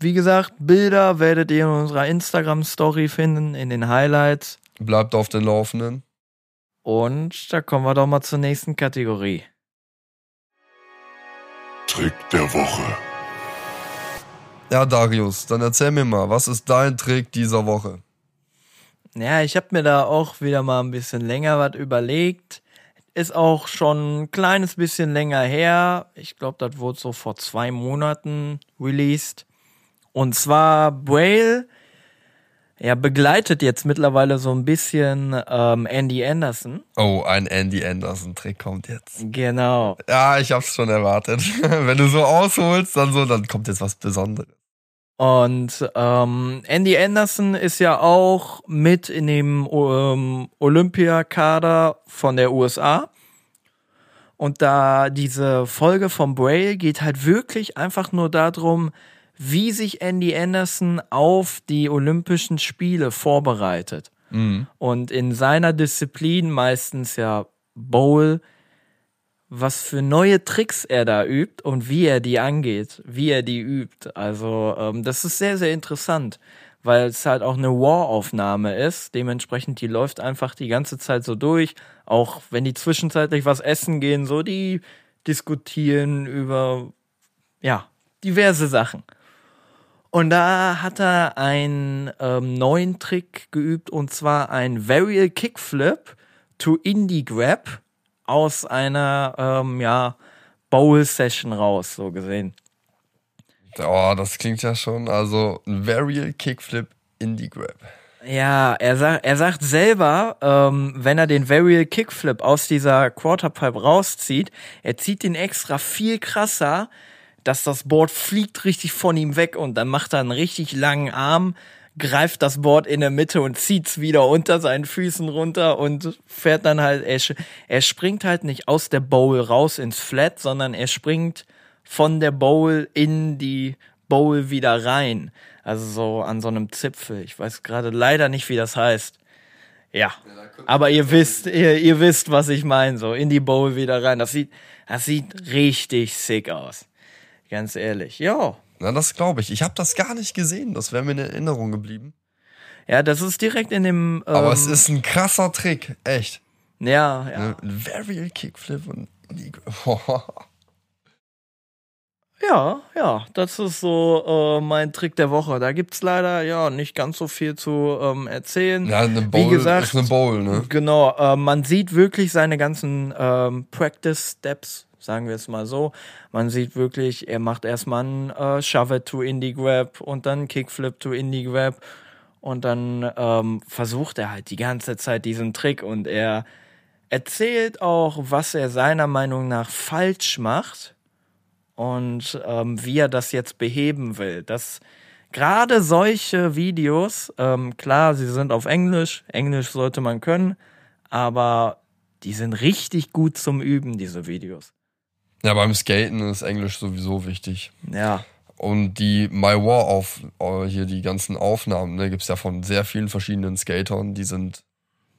Wie gesagt, Bilder werdet ihr in unserer Instagram-Story finden, in den Highlights. Bleibt auf den Laufenden. Und da kommen wir doch mal zur nächsten Kategorie. Trick der Woche. Ja, Darius, dann erzähl mir mal, was ist dein Trick dieser Woche? Ja, ich habe mir da auch wieder mal ein bisschen länger was überlegt. ist auch schon ein kleines bisschen länger her. Ich glaube, das wurde so vor zwei Monaten released. Und zwar Braille, er begleitet jetzt mittlerweile so ein bisschen ähm, Andy Anderson. Oh, ein Andy Anderson-Trick kommt jetzt. Genau. Ja, ich hab's schon erwartet. Wenn du so ausholst, dann so, dann kommt jetzt was Besonderes. Und ähm, Andy Anderson ist ja auch mit in dem ähm, Olympiakader von der USA. Und da diese Folge von Braille geht halt wirklich einfach nur darum, wie sich Andy Anderson auf die Olympischen Spiele vorbereitet. Und in seiner Disziplin, meistens ja Bowl, was für neue Tricks er da übt und wie er die angeht, wie er die übt. Also ähm, das ist sehr, sehr interessant, weil es halt auch eine War-Aufnahme ist. Dementsprechend, die läuft einfach die ganze Zeit so durch. Auch wenn die zwischenzeitlich was essen gehen, so die diskutieren über, ja, diverse Sachen. Und da hat er einen ähm, neuen Trick geübt und zwar ein Varial Kickflip to Indie Grab aus einer ähm, ja, Bowl Session raus, so gesehen. Oh, das klingt ja schon, also ein Varial Kickflip Indie Grab. Ja, er sagt, er sagt selber, ähm, wenn er den Varial Kickflip aus dieser Quarterpipe rauszieht, er zieht den extra viel krasser, dass das Board fliegt richtig von ihm weg und dann macht er einen richtig langen Arm, greift das Board in der Mitte und zieht's wieder unter seinen Füßen runter und fährt dann halt, er, er springt halt nicht aus der Bowl raus ins Flat, sondern er springt von der Bowl in die Bowl wieder rein. Also so an so einem Zipfel. Ich weiß gerade leider nicht, wie das heißt. Ja. Aber ihr wisst, ihr, ihr wisst, was ich meine. So in die Bowl wieder rein. Das sieht, das sieht richtig sick aus. Ganz ehrlich. Ja. Na, das glaube ich. Ich habe das gar nicht gesehen. Das wäre mir in Erinnerung geblieben. Ja, das ist direkt in dem. Ähm, Aber es ist ein krasser Trick. Echt. Ja, ja. Ne? Ein Varial Kickflip und. Ja, ja, das ist so äh, mein Trick der Woche. Da gibt's leider ja nicht ganz so viel zu ähm, erzählen. Ja, eine Bowl Wie gesagt, ist eine Bowl, ne? Genau, äh, man sieht wirklich seine ganzen ähm, Practice Steps, sagen wir es mal so. Man sieht wirklich, er macht erstmal einen äh, Shove to Indie Grab und dann Kickflip to Indie Grab und dann ähm, versucht er halt die ganze Zeit diesen Trick und er erzählt auch, was er seiner Meinung nach falsch macht und ähm, wie er das jetzt beheben will. Das gerade solche Videos, ähm, klar, sie sind auf Englisch, Englisch sollte man können, aber die sind richtig gut zum Üben, diese Videos. Ja, beim Skaten ist Englisch sowieso wichtig. Ja. Und die My War auf, äh, hier die ganzen Aufnahmen, ne, gibt's ja von sehr vielen verschiedenen Skatern, die sind.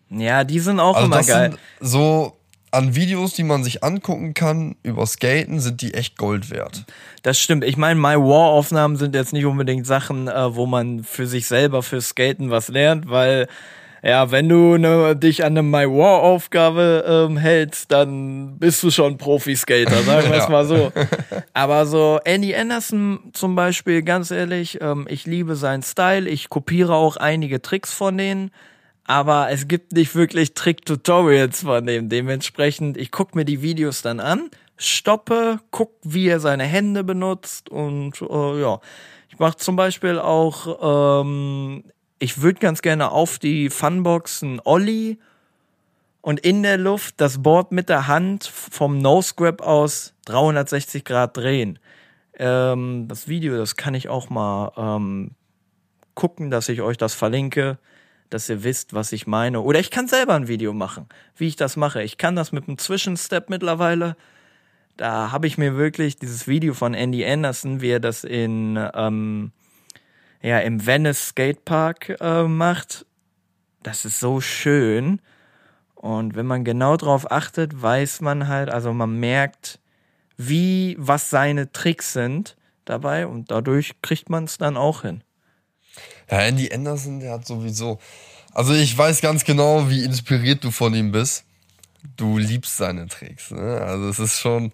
Ja, die sind auch Also immer das geil. sind so an Videos, die man sich angucken kann über Skaten, sind die echt Gold wert. Das stimmt. Ich meine, My War Aufnahmen sind jetzt nicht unbedingt Sachen, äh, wo man für sich selber für Skaten was lernt, weil ja, wenn du ne, dich an eine My War Aufgabe ähm, hältst, dann bist du schon Profi-Skater, sagen wir es Ja. mal so. Aber so Andy Anderson zum Beispiel, ganz ehrlich, ähm, ich liebe seinen Style. Ich kopiere auch einige Tricks von denen. Aber es gibt nicht wirklich Trick-Tutorials von dem. Dementsprechend, ich gucke mir die Videos dann an, stoppe, guck, wie er seine Hände benutzt und äh, ja. Ich mache zum Beispiel auch, ähm, ich würde ganz gerne auf die Funbox einen Ollie und in der Luft das Board mit der Hand vom Nose Grab aus 360 Grad drehen. Ähm, das Video, das kann ich auch mal ähm, gucken, dass ich euch das verlinke, dass ihr wisst, was ich meine. Oder ich kann selber ein Video machen, wie ich das mache. Ich kann das mit einem Zwischenstep mittlerweile. Da habe ich mir wirklich dieses Video von Andy Anderson, wie er das in ähm, ja im Venice Skatepark äh, macht. Das ist so schön. Und wenn man genau drauf achtet, weiß man halt, also man merkt, wie, was seine Tricks sind dabei und dadurch kriegt man es dann auch hin. Ja, Andy Anderson, der hat sowieso. Also ich weiß ganz genau, wie inspiriert du von ihm bist. Du liebst seine Tricks. Ne? Also es ist schon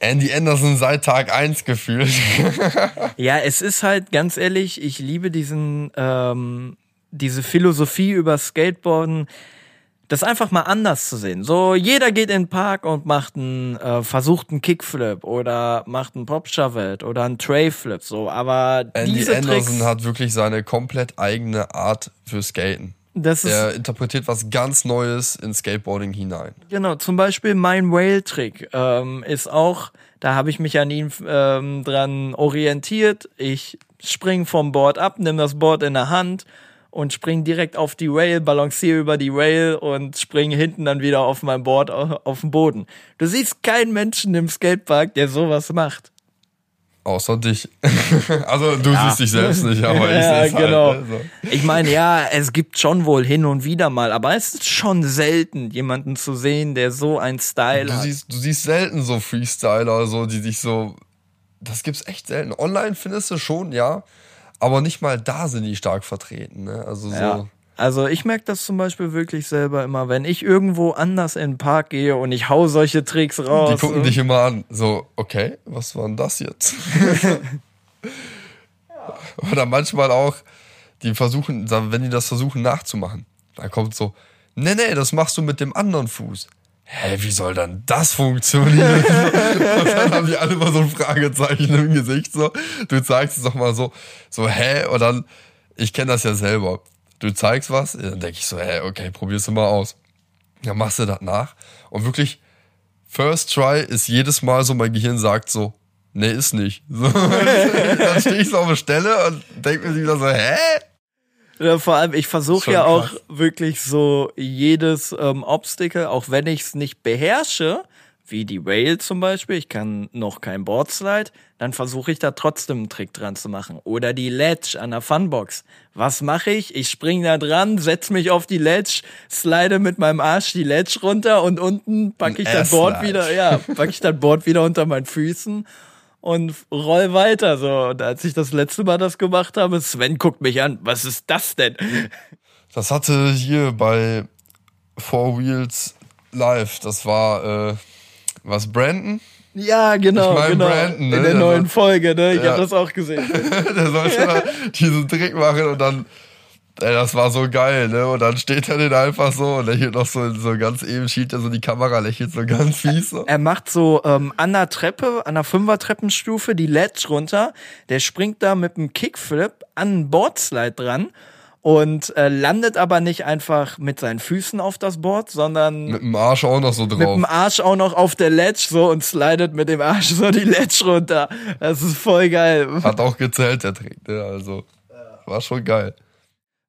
Andy Anderson seit Tag eins gefühlt. Ja, es ist halt ganz ehrlich, ich liebe diesen, ähm, diese Philosophie über Skateboarden. das einfach mal anders zu sehen. So, jeder geht in den Park und macht einen, äh, versucht einen Kickflip oder macht einen Pop-Shovelt oder einen Tray-Flip, so, aber Andy diese Anderson Tricks, hat wirklich seine komplett eigene Art für Skaten. Das Er interpretiert was ganz Neues in Skateboarding hinein. Genau, zum Beispiel mein Whale-Trick ähm, ist auch, da habe ich mich an ihn ähm, dran orientiert. Ich spring vom Board ab, nimm das Board in der Hand und spring direkt auf die Rail, balanciere über die Rail und spring hinten dann wieder auf mein Board au- auf den Boden. Du siehst keinen Menschen im Skatepark, der sowas macht. Außer dich. also du siehst dich selbst nicht, aber ich ja, sehe es genau. halt. Ne? So. Ich meine, ja, es gibt schon wohl hin und wieder mal, aber es ist schon selten, jemanden zu sehen, der so einen Style Du hat. siehst, du siehst selten so Freestyler, so, die sich so. Das gibt's echt selten. Online findest du schon, ja. Aber nicht mal da sind die stark vertreten. Ne? Also so. Ja. Also ich merke das zum Beispiel wirklich selber immer, wenn ich irgendwo anders in den Park gehe und ich hau solche Tricks raus. Die gucken so. dich immer an. So, okay, was war denn das jetzt? Oder manchmal auch, die versuchen, wenn die das versuchen nachzumachen, dann kommt so, nee, nee, das machst du mit dem anderen Fuß. Hä, wie soll dann das funktionieren? und dann haben die alle immer so ein Fragezeichen im Gesicht. So, du zeigst es doch mal so, so, hä? Und dann, ich kenne das ja selber. Du zeigst was, dann denke ich so, hä, okay, probier's mal aus. Dann machst du das nach. Und wirklich, First Try ist jedes Mal so, mein Gehirn sagt so, nee, ist nicht. So, dann stehe ich so auf der Stelle und denke mir wieder so, hä? Ja, vor allem, ich versuche ja auch krass. wirklich so jedes ähm, Obstacle, auch wenn ich es nicht beherrsche, wie die Rail zum Beispiel, ich kann noch kein Boardslide, dann versuche ich da trotzdem einen Trick dran zu machen. Oder die Ledge an der Funbox. Was mache ich? Ich spring da dran, setz mich auf die Ledge, slide mit meinem Arsch die Ledge runter und unten packe ich Ein das Board wieder, ja, packe ich das Board wieder unter meinen Füßen und roll weiter. So, und als ich das letzte Mal das gemacht habe, Sven guckt mich an, was ist das denn? Das hatte hier bei Four Wheels Live, das war, äh, was, Brandon? Ja, genau, Ich mein genau. Brandon, ne? In der Der neuen Folge, ne? Ich Ja. hab das auch gesehen. Der sollte da diesen Trick machen und dann, ey, das war so geil, ne? Und dann steht er den einfach so und lächelt noch so, so ganz eben, schiebt er so die Kamera, lächelt so ganz fies. So. Er macht so ähm, an der Treppe, an der Fünfer-Treppenstufe die Ledge runter. Der springt da mit einem Kickflip an einen Boardslide dran und äh, landet aber nicht einfach mit seinen Füßen auf das Board, sondern Mit dem Arsch auch noch so mit drauf. dem Arsch auch noch auf der Ledge so und slidet mit dem Arsch so die Ledge runter. Das ist voll geil. Hat auch gezählt, der Trick, ne? Also, war schon geil.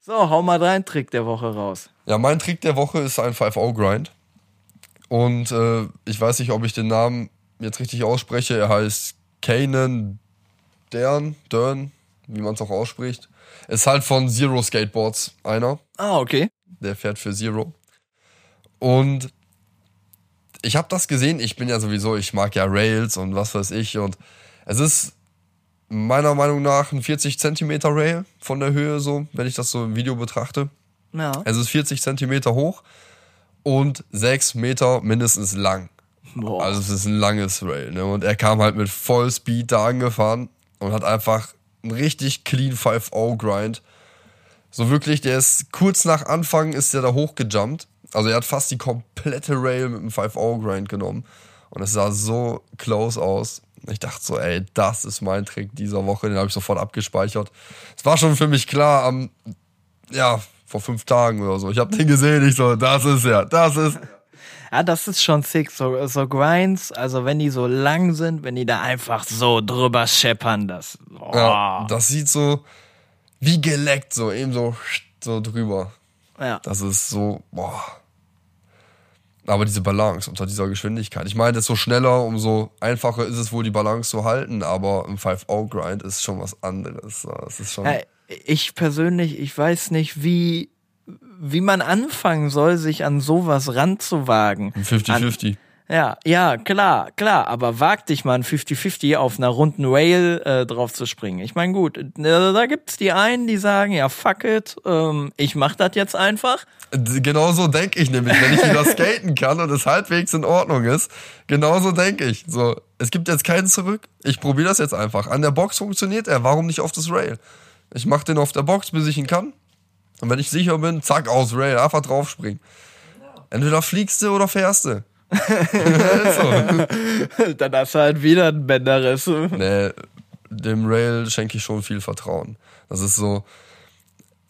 So, hau mal deinen Trick der Woche raus. Ja, mein Trick der Woche ist ein 5-0-Grind. Und äh, ich weiß nicht, ob ich den Namen jetzt richtig ausspreche. Er heißt Kanan Dern, Dern, wie man es auch ausspricht. Ist halt von Zero Skateboards einer. Ah, okay. Der fährt für Zero. Und ich habe das gesehen. Ich bin ja sowieso, ich mag ja Rails und was weiß ich. Und es ist meiner Meinung nach ein 40 Zentimeter Rail von der Höhe so, wenn ich das so im Video betrachte. Ja. Es ist 40 Zentimeter hoch und 6 Meter mindestens lang. Boah. Also es ist ein langes Rail. Ne? Und er kam halt mit Vollspeed da angefahren und hat einfach einen richtig clean 5-0 Grind. So wirklich, der ist kurz nach Anfang ist der da hochgejumpt. Also er hat fast die komplette Rail mit einem 5-0 Grind genommen. Und es sah so close aus. Ich dachte so, ey, das ist mein Trick dieser Woche. Den habe ich sofort abgespeichert. Es war schon für mich klar am, ja, vor fünf Tagen oder so. Ich habe den gesehen, ich so, das ist er, das ist. Ja, das ist schon sick. So, so Grinds, also wenn die so lang sind, wenn die da einfach so drüber scheppern, das. Oh. Ja, das sieht so wie geleckt, so eben so, so drüber. ja. Das ist so, boah. Aber diese Balance unter dieser Geschwindigkeit. Ich meine, desto schneller, umso einfacher ist es wohl, die Balance zu halten, aber im 5-0-Grind ist schon was anderes. Das ist schon. Ja, ich persönlich, ich weiß nicht, wie, wie man anfangen soll, sich an sowas ranzuwagen. ein 50-50. Ja, ja, klar, klar, aber wag dich mal ein 50-50 auf einer runden Rail äh, drauf zu springen. Ich meine, gut, da gibt's die einen, die sagen, ja, fuck it, ähm, ich mach das jetzt einfach. Genauso denke ich nämlich, wenn ich wieder skaten kann und es halbwegs in Ordnung ist. Genauso denke ich. So, es gibt jetzt keinen zurück. Ich probiere das jetzt einfach. An der Box funktioniert er. Warum nicht auf das Rail? Ich mache den auf der Box, bis ich ihn kann. Und wenn ich sicher bin, zack, aus Rail. Einfach draufspringen. Entweder fliegst du oder fährst du. so. Dann hast du halt wieder einen Bänderriss. Nee, dem Rail schenke ich schon viel Vertrauen. Das ist so,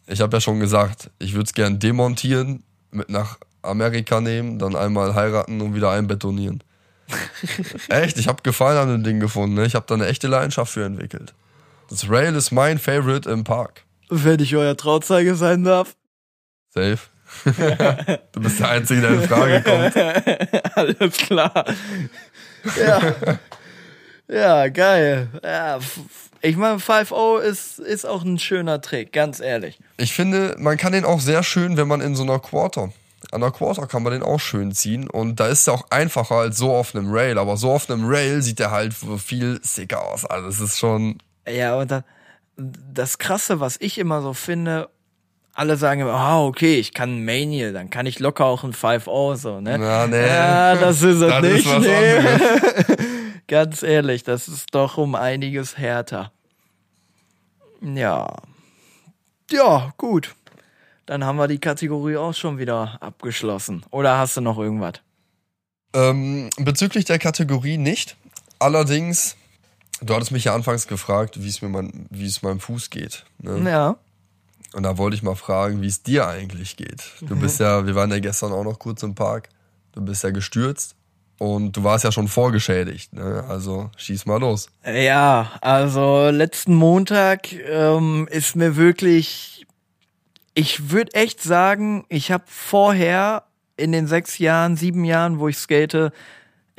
ich habe ja schon gesagt, ich würde es gern demontieren, mit nach Amerika nehmen, dann einmal heiraten und wieder einbetonieren. Echt, ich habe Gefallen an dem Ding gefunden. Ne? Ich habe da eine echte Leidenschaft für entwickelt. Das Rail ist mein Favorite im Park. Wenn ich euer Trauzeuge sein darf. Safe. du bist der Einzige, der in Frage kommt. Alles klar. Ja. Ja, geil. Ja, ich meine, 5-0 ist, ist auch ein schöner Trick, ganz ehrlich. Ich finde, man kann den auch sehr schön, wenn man in so einer Quarter. An der Quarter kann man den auch schön ziehen. Und da ist er auch einfacher als so auf einem Rail. Aber so auf einem Rail sieht der halt viel sicker aus. Also das ist schon. Ja, und da, das Krasse, was ich immer so finde, alle sagen immer, ah, okay, ich kann ein Maniel, dann kann ich locker auch ein 5-0, so, ne? Na, nee. Ja, das ist es Das nicht, ist nee. Ganz ehrlich, das ist doch um einiges härter. Ja. Ja, gut. Dann haben wir die Kategorie auch schon wieder abgeschlossen. Oder hast du noch irgendwas? Ähm, bezüglich der Kategorie nicht. Allerdings, du hattest mich ja anfangs gefragt, wie es mir mein, wie es meinem Fuß geht. Ne? Ja. Und da wollte ich mal fragen, wie es dir eigentlich geht. Du bist ja, wir waren ja gestern auch noch kurz im Park. Du bist ja gestürzt und du warst ja schon vorgeschädigt. Ne? Also schieß mal los. Ja, also letzten Montag ähm, ist mir wirklich, ich würde echt sagen, ich habe vorher in den sechs Jahren, sieben Jahren, wo ich skate,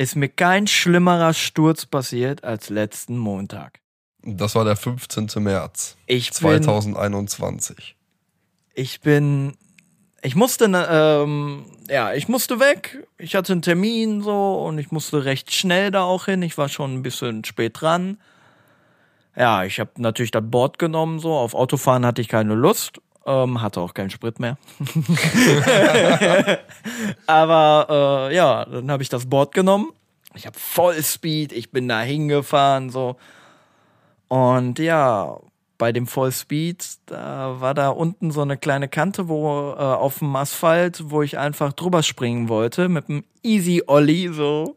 ist mir kein schlimmerer Sturz passiert als letzten Montag. Das war der 15. März Ich bin, 2021. ich bin, ich musste, ne, ähm, ja, ich musste weg. Ich hatte einen Termin so und ich musste recht schnell da auch hin. Ich war schon ein bisschen spät dran. Ja, ich habe natürlich das Board genommen so. Auf Autofahren hatte ich keine Lust. Ähm, hatte auch keinen Sprit mehr. Aber äh, ja, dann habe ich das Board genommen. Ich habe Vollspeed, ich bin da hingefahren so. Und ja, bei dem Vollspeed, da war da unten so eine kleine Kante, wo äh, auf dem Asphalt, wo ich einfach drüber springen wollte mit einem Easy Ollie so.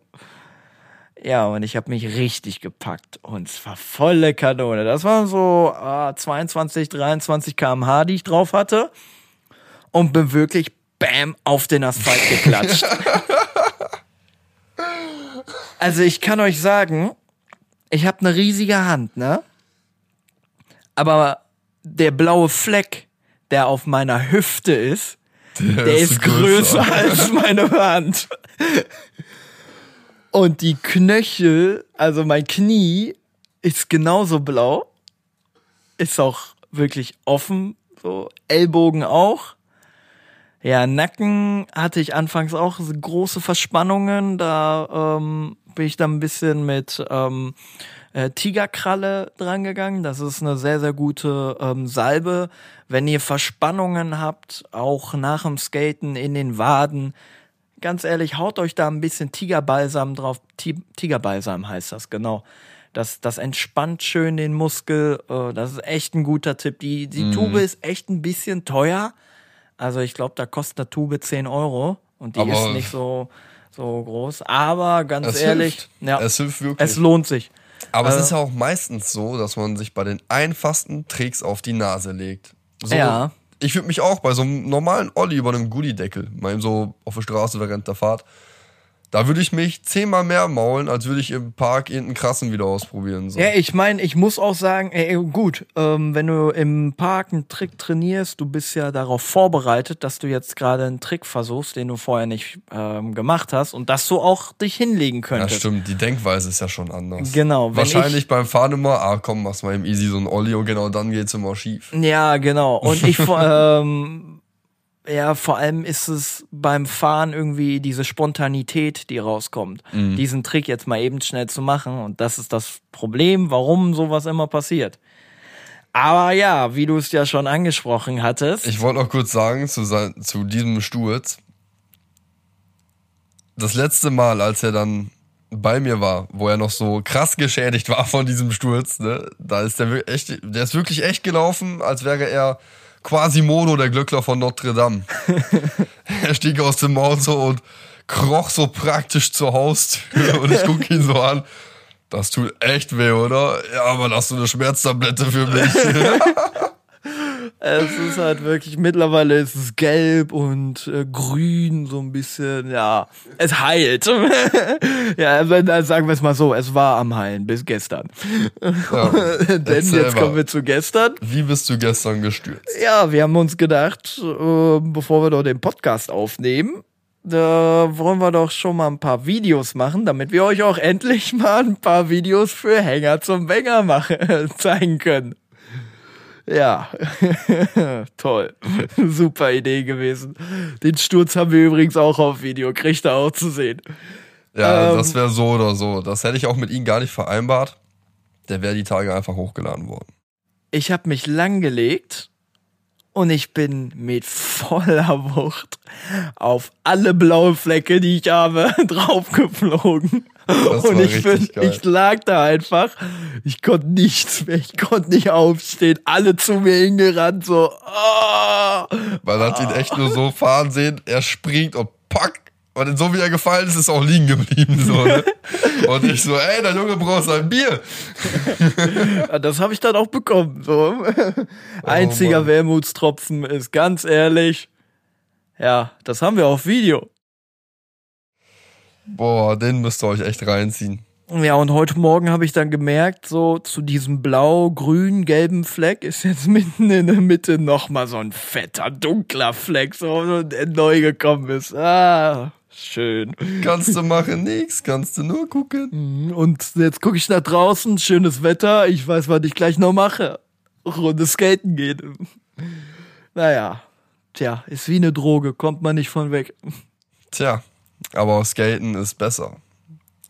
Ja, und ich habe mich richtig gepackt und es war volle Kanone. Das waren so äh, 22, 23 km/h, die ich drauf hatte und bin wirklich bam auf den Asphalt geklatscht. also ich kann euch sagen, ich habe eine riesige Hand, ne? Aber der blaue Fleck, der auf meiner Hüfte ist, der, ist größer als meine Hand. Und die Knöchel, also mein Knie, ist genauso blau. Ist auch wirklich offen, so Ellbogen auch. Ja, Nacken hatte ich anfangs auch große Verspannungen. Da ähm, bin ich dann ein bisschen mit ähm, äh, Tigerkralle drangegangen. Das ist eine sehr, sehr gute ähm, Salbe. Wenn ihr Verspannungen habt, auch nach dem Skaten in den Waden, ganz ehrlich, haut euch da ein bisschen Tigerbalsam drauf. Ti Tigerbalsam heißt das, genau. Das, das entspannt schön den Muskel. Äh, das ist echt ein guter Tipp. Die, die Tube ist echt ein bisschen teuer. Also ich glaube, da kostet eine Tube 10 Euro und die Aber- ist nicht so, so groß. Aber ganz ehrlich, hilft. ja, Es hilft wirklich. es lohnt sich. Aber es Äh, ist ja auch meistens so, dass man sich bei den einfachsten Tricks auf die Nase legt. So, Ja. Ich würde mich auch bei so einem normalen Olli über einem Gullideckel, mal eben so auf der Straße während der Fahrt, da würde ich mich zehnmal mehr maulen, als würde ich im Park irgendeinen krassen wieder ausprobieren. So. Ja, ich meine, ich muss auch sagen, ey, gut, ähm, wenn du im Park einen Trick trainierst, du bist ja darauf vorbereitet, dass du jetzt gerade einen Trick versuchst, den du vorher nicht ähm, gemacht hast und dass du auch dich hinlegen Ja, könntest. stimmt, die Denkweise ist ja schon anders. Genau, Wahrscheinlich ich- beim Fahren immer, ah komm, mach's mal im Easy so ein Olli und genau dann geht's immer schief. Ja, genau. Und ich ähm, ja, vor allem ist es beim Fahren irgendwie diese Spontanität, die rauskommt. Diesen Trick jetzt mal eben schnell zu machen. Und das ist das Problem, warum sowas immer passiert. Aber ja, wie du es ja schon angesprochen hattest. Ich wollte noch kurz sagen zu, sein, zu diesem Sturz. Das letzte Mal, als er dann bei mir war, wo er noch so krass geschädigt war von diesem Sturz, ne, da ist der wirklich echt, der ist wirklich echt gelaufen, als wäre er Quasimodo, der Glöckler von Notre Dame. er stieg aus dem Auto und kroch so praktisch zur Haustür und ich guck ihn so an. Das tut echt weh, oder? Ja, aber hast du eine Schmerztablette für mich? Es ist halt wirklich, mittlerweile ist es gelb und äh, grün, so ein bisschen, ja. Es heilt. ja, wenn, also sagen wir es mal so, es war am Heilen bis gestern. Ja, Denn jetzt mal. kommen wir zu gestern. Wie bist du gestern gestürzt? Ja, wir haben uns gedacht, äh, bevor wir doch den Podcast aufnehmen, da wollen wir doch schon mal ein paar Videos machen, damit wir euch auch endlich mal ein paar Videos für Hänger zum Bänger machen, zeigen können. Ja, toll. Super Idee gewesen. Den Sturz haben wir übrigens auch auf Video, kriegt ihr auch zu sehen. Ja, Ähm. das wäre so oder so. Das hätte ich auch mit ihm gar nicht vereinbart. Der wäre die Tage einfach hochgeladen worden. Ich habe mich langgelegt und ich bin mit voller Wucht auf alle blaue Flecke, die ich habe, draufgeflogen. Und ich bin, ich lag da einfach. Ich konnte nichts mehr, ich konnte nicht aufstehen. Alle zu mir hingerannt, so. ah. Man hat ihn echt nur so fahren sehen, er springt und pack. Und so wie er gefallen ist, ist er auch liegen geblieben. So, ne? Und ich so, ey, der Junge braucht ein Bier. Das habe ich dann auch bekommen. So. Einziger Oh. Wermutstropfen ist ganz ehrlich. Ja, das haben wir auf Video. Boah, den müsst ihr euch echt reinziehen. Ja, und heute Morgen habe ich dann gemerkt, so zu diesem blau-grün-gelben Fleck ist jetzt mitten in der Mitte nochmal so ein fetter, dunkler Fleck, so, der neu gekommen ist. Ah, schön. Kannst du machen nix, kannst du nur gucken. Und jetzt gucke ich nach draußen, schönes Wetter, ich weiß, was ich gleich noch mache. Runde skaten gehen. Naja, tja, ist wie eine Droge, kommt man nicht von weg. Tja, aber Skaten ist besser.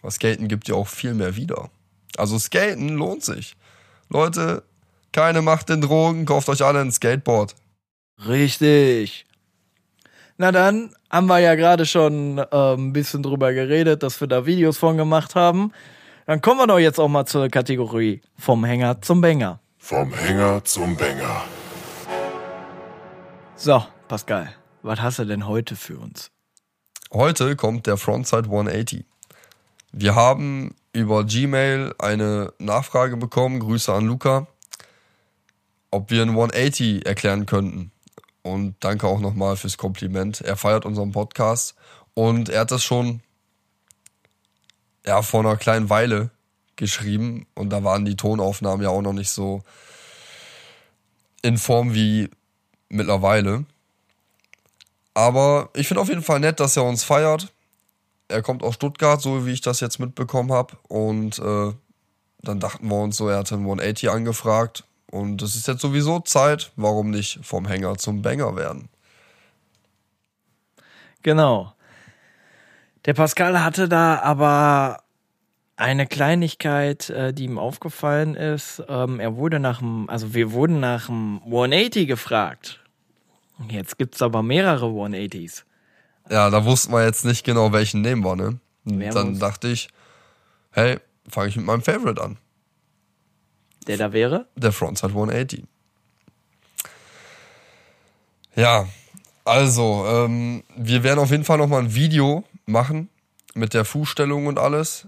Aber Skaten gibt ja auch viel mehr wieder. Also Skaten lohnt sich. Leute, keine Macht in Drogen, kauft euch alle ein Skateboard. Richtig. Na dann haben wir ja gerade schon ähm, ein bisschen drüber geredet, dass wir da Videos von gemacht haben. Dann kommen wir doch jetzt auch mal zur Kategorie vom Hänger zum Bänger. Vom Hänger zum Bänger. So, Pascal, was hast du denn heute für uns? Heute kommt der Frontside 180. Wir haben über Gmail eine Nachfrage bekommen, Grüße an Luca, ob wir ein 180 erklären könnten. Und danke auch nochmal fürs Kompliment. Er feiert unseren Podcast und er hat das schon ja, vor einer kleinen Weile geschrieben und da waren die Tonaufnahmen ja auch noch nicht so in Form wie mittlerweile. Aber ich finde auf jeden Fall nett, dass er uns feiert. Er kommt aus Stuttgart, so wie ich das jetzt mitbekommen habe. Und äh, dann dachten wir uns so, er hatte ein 180 angefragt. Und es ist jetzt sowieso Zeit, warum nicht vom Hänger zum Banger werden? Genau. Der Pascal hatte da aber eine Kleinigkeit, äh, die ihm aufgefallen ist. Ähm, er wurde nach dem, also wir wurden nach dem 180 gefragt. Jetzt gibt's aber mehrere 180s. Ja, da wussten wir jetzt nicht genau, welchen nehmen wir, ne? Wer dann muss- dachte ich, hey, fange ich mit meinem Favorite an. Der da wäre? Der Frontside 180. Ja, also, ähm, wir werden auf jeden Fall nochmal ein Video machen mit der Fußstellung und alles.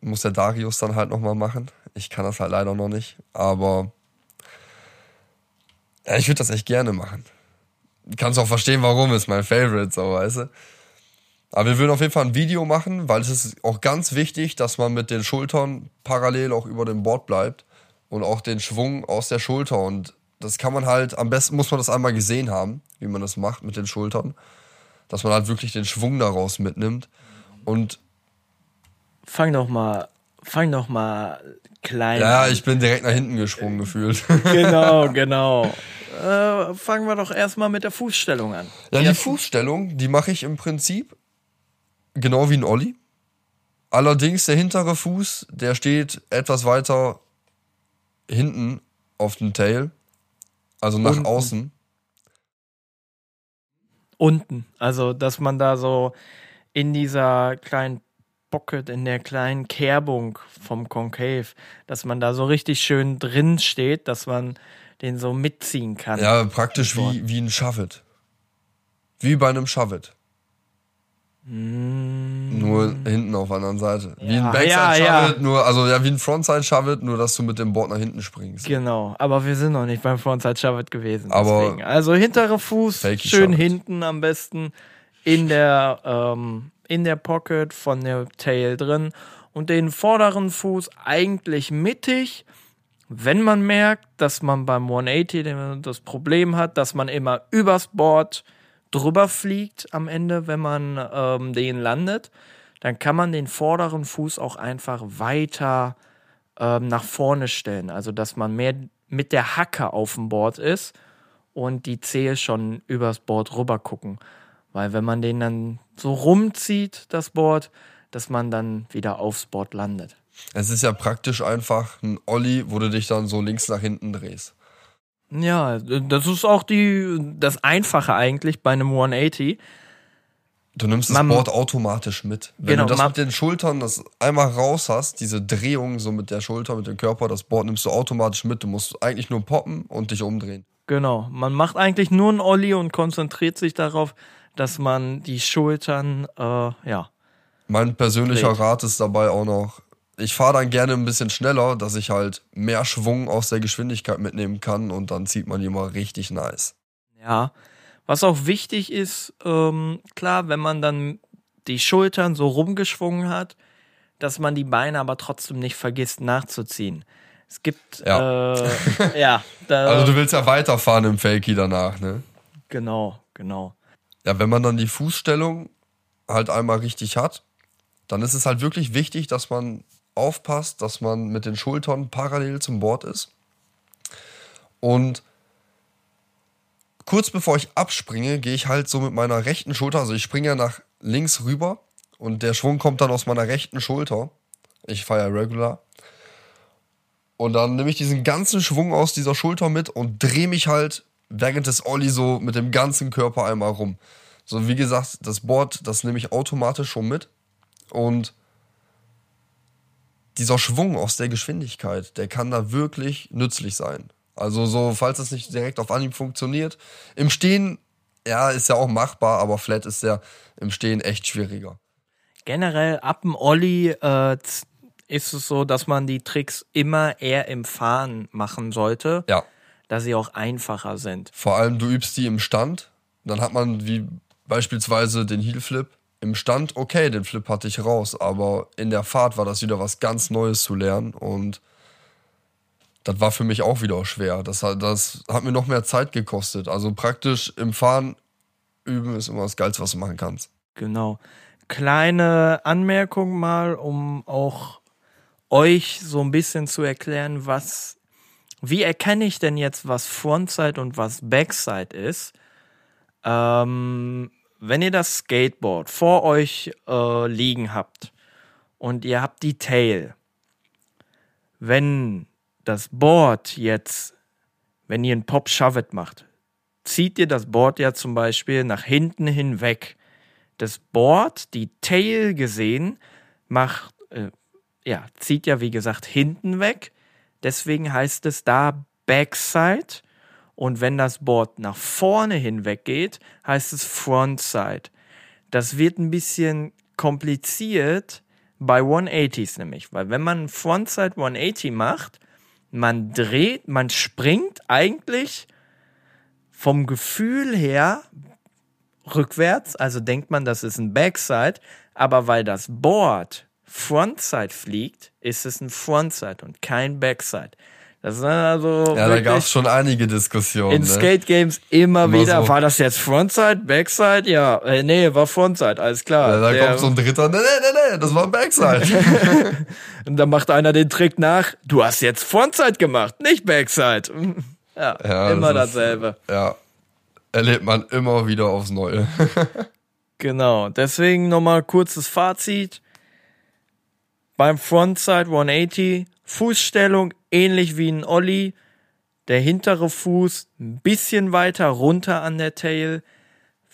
Muss der Darius dann halt nochmal machen. Ich kann das halt leider noch nicht, aber ja, ich würde das echt gerne machen. Kannst auch verstehen, warum, ist mein Favorite, so, weißt du. Aber wir würden auf jeden Fall ein Video machen, weil es ist auch ganz wichtig, dass man mit den Schultern parallel auch über dem Board bleibt und auch den Schwung aus der Schulter. Und das kann man halt, am besten muss man das einmal gesehen haben, wie man das macht mit den Schultern. Dass man halt wirklich den Schwung daraus mitnimmt. Und Fang doch mal, fang doch mal klein ja, ich bin direkt nach hinten gesprungen gefühlt. Genau, genau. Äh, fangen wir doch erstmal mit der Fußstellung an. Ja, die Fußstellung, die mache ich im Prinzip genau wie ein Olli. Allerdings der hintere Fuß, der steht etwas weiter hinten auf dem Tail, also nach Unten. außen. Unten. Also, dass man da so in dieser kleinen Pocket, in der kleinen Kerbung vom Concave, dass man da so richtig schön drin steht, dass man den so mitziehen kann. Ja, praktisch wie, wie ein Shavit. Wie bei einem Shavit. Nur hinten auf der anderen Seite. Wie Ja, ein Backside ja, ja. Shavit, nur, also ja, wie ein Frontside Shavit, nur dass du mit dem Board nach hinten springst. Genau, aber wir sind noch nicht beim Frontside Shove gewesen. Aber- deswegen. Also hintere Fuß, schön hinten am besten in der, ähm, in der Pocket von der Tail drin und den vorderen Fuß eigentlich mittig. Wenn man merkt, dass man beim 180 den- das Problem hat, dass man immer übers Board drüber fliegt am Ende, wenn man ähm, den landet, dann kann man den vorderen Fuß auch einfach weiter ähm, nach vorne stellen. Also, dass man mehr mit der Hacke auf dem Board ist und die Zehe schon übers Board rüber gucken. Weil wenn man den dann so rumzieht, das Board, dass man dann wieder aufs Board landet. Es ist ja praktisch einfach ein Olli, wo du dich dann so links nach hinten drehst. Ja, das ist auch die, das Einfache eigentlich bei einem 180. Du nimmst das Man- Board automatisch mit. Wenn Genau, du das man- mit den Schultern das einmal raus hast, diese Drehung so mit der Schulter, mit dem Körper, das Board nimmst du automatisch mit. Du musst eigentlich nur poppen und dich umdrehen. Genau. Man macht eigentlich nur einen Olli und konzentriert sich darauf, dass man die Schultern, äh, ja, Mein persönlicher Dreht. Rat ist dabei auch noch, ich fahre dann gerne ein bisschen schneller, dass ich halt mehr Schwung aus der Geschwindigkeit mitnehmen kann und dann zieht man die mal richtig nice. Ja, was auch wichtig ist, ähm, klar, wenn man dann die Schultern so rumgeschwungen hat, dass man die Beine aber trotzdem nicht vergisst nachzuziehen. Es gibt, Ja. äh, ja, da, Also du willst ja weiterfahren im Fakey danach, ne? genau, genau. Ja, wenn man dann die Fußstellung halt einmal richtig hat, dann ist es halt wirklich wichtig, dass man aufpasst, dass man mit den Schultern parallel zum Board ist. Und kurz bevor ich abspringe, gehe ich halt so mit meiner rechten Schulter, also ich springe ja nach links rüber und der Schwung kommt dann aus meiner rechten Schulter. Ich ja regular. Und dann nehme ich diesen ganzen Schwung aus dieser Schulter mit und drehe mich halt während des Olli so mit dem ganzen Körper einmal rum. So wie gesagt, das Board, das nehme ich automatisch schon mit. Und dieser Schwung aus der Geschwindigkeit, der kann da wirklich nützlich sein. Also so, falls es nicht direkt auf Anhieb funktioniert. Im Stehen, ja, ist ja auch machbar, aber Flat ist ja im Stehen echt schwieriger. Generell ab dem Olli äh, ist es so, dass man die Tricks immer eher im Fahren machen sollte, Ja. da sie auch einfacher sind. Vor allem, du übst die im Stand. Dann hat man wie beispielsweise den Heel Flip. Im Stand, okay, den Flip hatte ich raus, aber in der Fahrt war das wieder was ganz Neues zu lernen und das war für mich auch wieder schwer. Das hat, das hat mir noch mehr Zeit gekostet. Also praktisch im Fahren üben ist immer das Geilste, was du machen kannst. Genau. Kleine Anmerkung mal, um auch euch so ein bisschen zu erklären, was, wie erkenne ich denn jetzt, was Frontside und was Backside ist? Ähm, wenn ihr das Skateboard vor euch äh, liegen habt und ihr habt die Tail, wenn das Board jetzt, wenn ihr ein Pop Shove macht, zieht ihr das Board ja zum Beispiel nach hinten hinweg. Das Board, die Tail gesehen, macht, äh, ja, zieht ja wie gesagt hinten weg. Deswegen heißt es da Backside. Und wenn das Board nach vorne hinweg geht, heißt es Frontside. Das wird ein bisschen kompliziert bei 180s nämlich, weil wenn man Frontside 180 macht, man dreht, man springt eigentlich vom Gefühl her rückwärts, also denkt man, das ist ein Backside, aber weil das Board Frontside fliegt, ist es ein Frontside und kein Backside. Das ist also Ja, da gab es schon einige Diskussionen. in ne? Skate Games immer, Immer wieder. so. War das jetzt Frontside, Backside? Ja, äh, nee, war Frontside, alles klar. Ja, da Der- kommt so ein dritter, nee, nee, nee, nee, das war Backside. und dann macht einer den Trick nach. Du hast jetzt Frontside gemacht, nicht Backside. Ja, Ja, immer das ist- dasselbe. ja, erlebt man immer wieder aufs Neue. Genau, deswegen nochmal kurzes Fazit. Beim Frontside 180, Fußstellung ähnlich wie ein Ollie. Der hintere Fuß ein bisschen weiter runter an der Tail.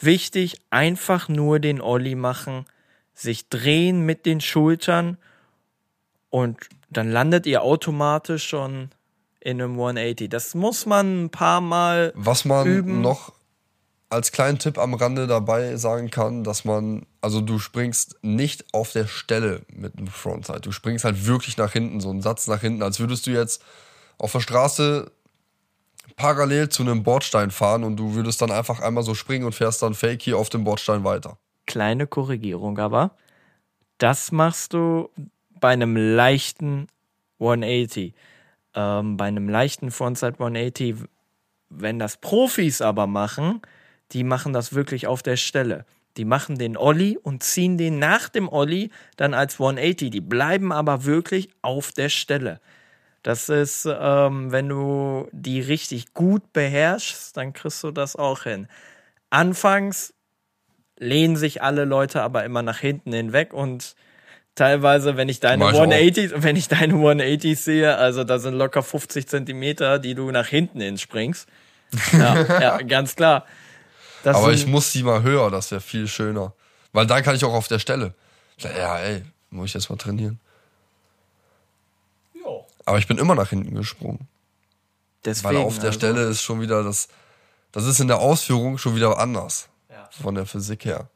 Wichtig, einfach nur den Ollie machen, sich drehen mit den Schultern und dann landet ihr automatisch schon in einem 180. Das muss man ein paar Mal Was man üben. noch als kleinen Tipp am Rande dabei sagen kann, dass man, also du springst nicht auf der Stelle mit einem Frontside. Du springst halt wirklich nach hinten, so einen Satz nach hinten, als würdest du jetzt auf der Straße parallel zu einem Bordstein fahren und du würdest dann einfach einmal so springen und fährst dann fake hier auf dem Bordstein weiter. kleine Korrigierung, aber das machst du bei einem leichten 180. Ähm, bei einem leichten Frontside 180, wenn das Profis aber machen, die machen das wirklich auf der Stelle. Die machen den Olli und ziehen den nach dem Olli dann als 180. Die bleiben aber wirklich auf der Stelle. Das ist, ähm, wenn du die richtig gut beherrschst, dann kriegst du das auch hin. Anfangs lehnen sich alle Leute aber immer nach hinten hinweg und teilweise, wenn ich deine Mach ich auch. 180, wenn ich deine 180 sehe, also da sind locker 50 Zentimeter, die du nach hinten hin springst. Ja, ja ganz klar. Das Aber ich muss die mal höher, das wäre viel schöner. Weil dann kann ich auch auf der Stelle. Ja, ey, muss ich jetzt mal trainieren. Aber ich bin immer nach hinten gesprungen. deswegen, Weil auf der also, Stelle ist schon wieder das, das ist in der Ausführung schon wieder anders. Ja. Von der Physik her.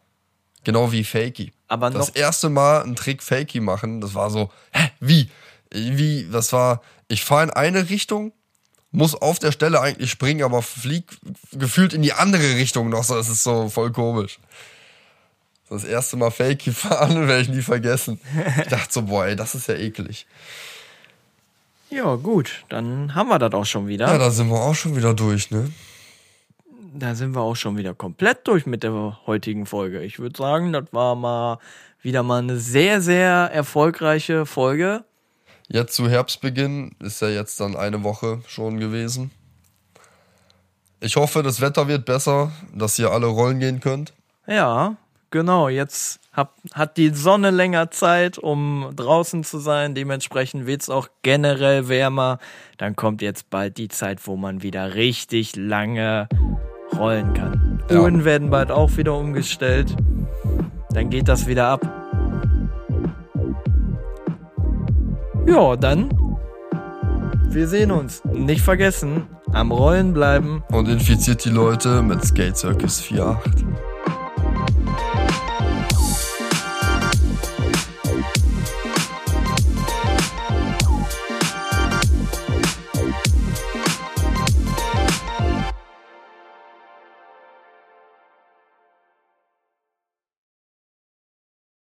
Genau wie Fakey. Aber das erste Mal einen Trick Fakey machen, das war so, hä, wie? Wie, das war, ich fahre in eine Richtung, muss auf der Stelle eigentlich springen, aber flieg gefühlt in die andere Richtung noch so, das ist so voll komisch. Das erste Mal Fakey fahren, werde ich nie vergessen. Ich dachte so, boah, ey, das ist ja eklig. Ja, gut, dann haben wir das auch schon wieder. Ja, da sind wir auch schon wieder durch, ne? da sind wir auch schon wieder komplett durch mit der heutigen Folge. Ich würde sagen, das war mal wieder mal eine sehr, sehr erfolgreiche Folge. Jetzt zu Herbstbeginn ist ja jetzt dann eine Woche schon gewesen. Ich hoffe, das Wetter wird besser, dass ihr alle rollen gehen könnt. Ja, genau. Jetzt hab, hat die Sonne länger Zeit, um draußen zu sein. Dementsprechend wird's auch generell wärmer. Dann kommt jetzt bald die Zeit, wo man wieder richtig lange rollen kann. Ja. Uhren werden bald auch wieder umgestellt. Dann geht das wieder ab. Ja, dann. Wir sehen uns. Nicht vergessen, am Rollen bleiben. Und infiziert die Leute mit Skate Circus 4.8.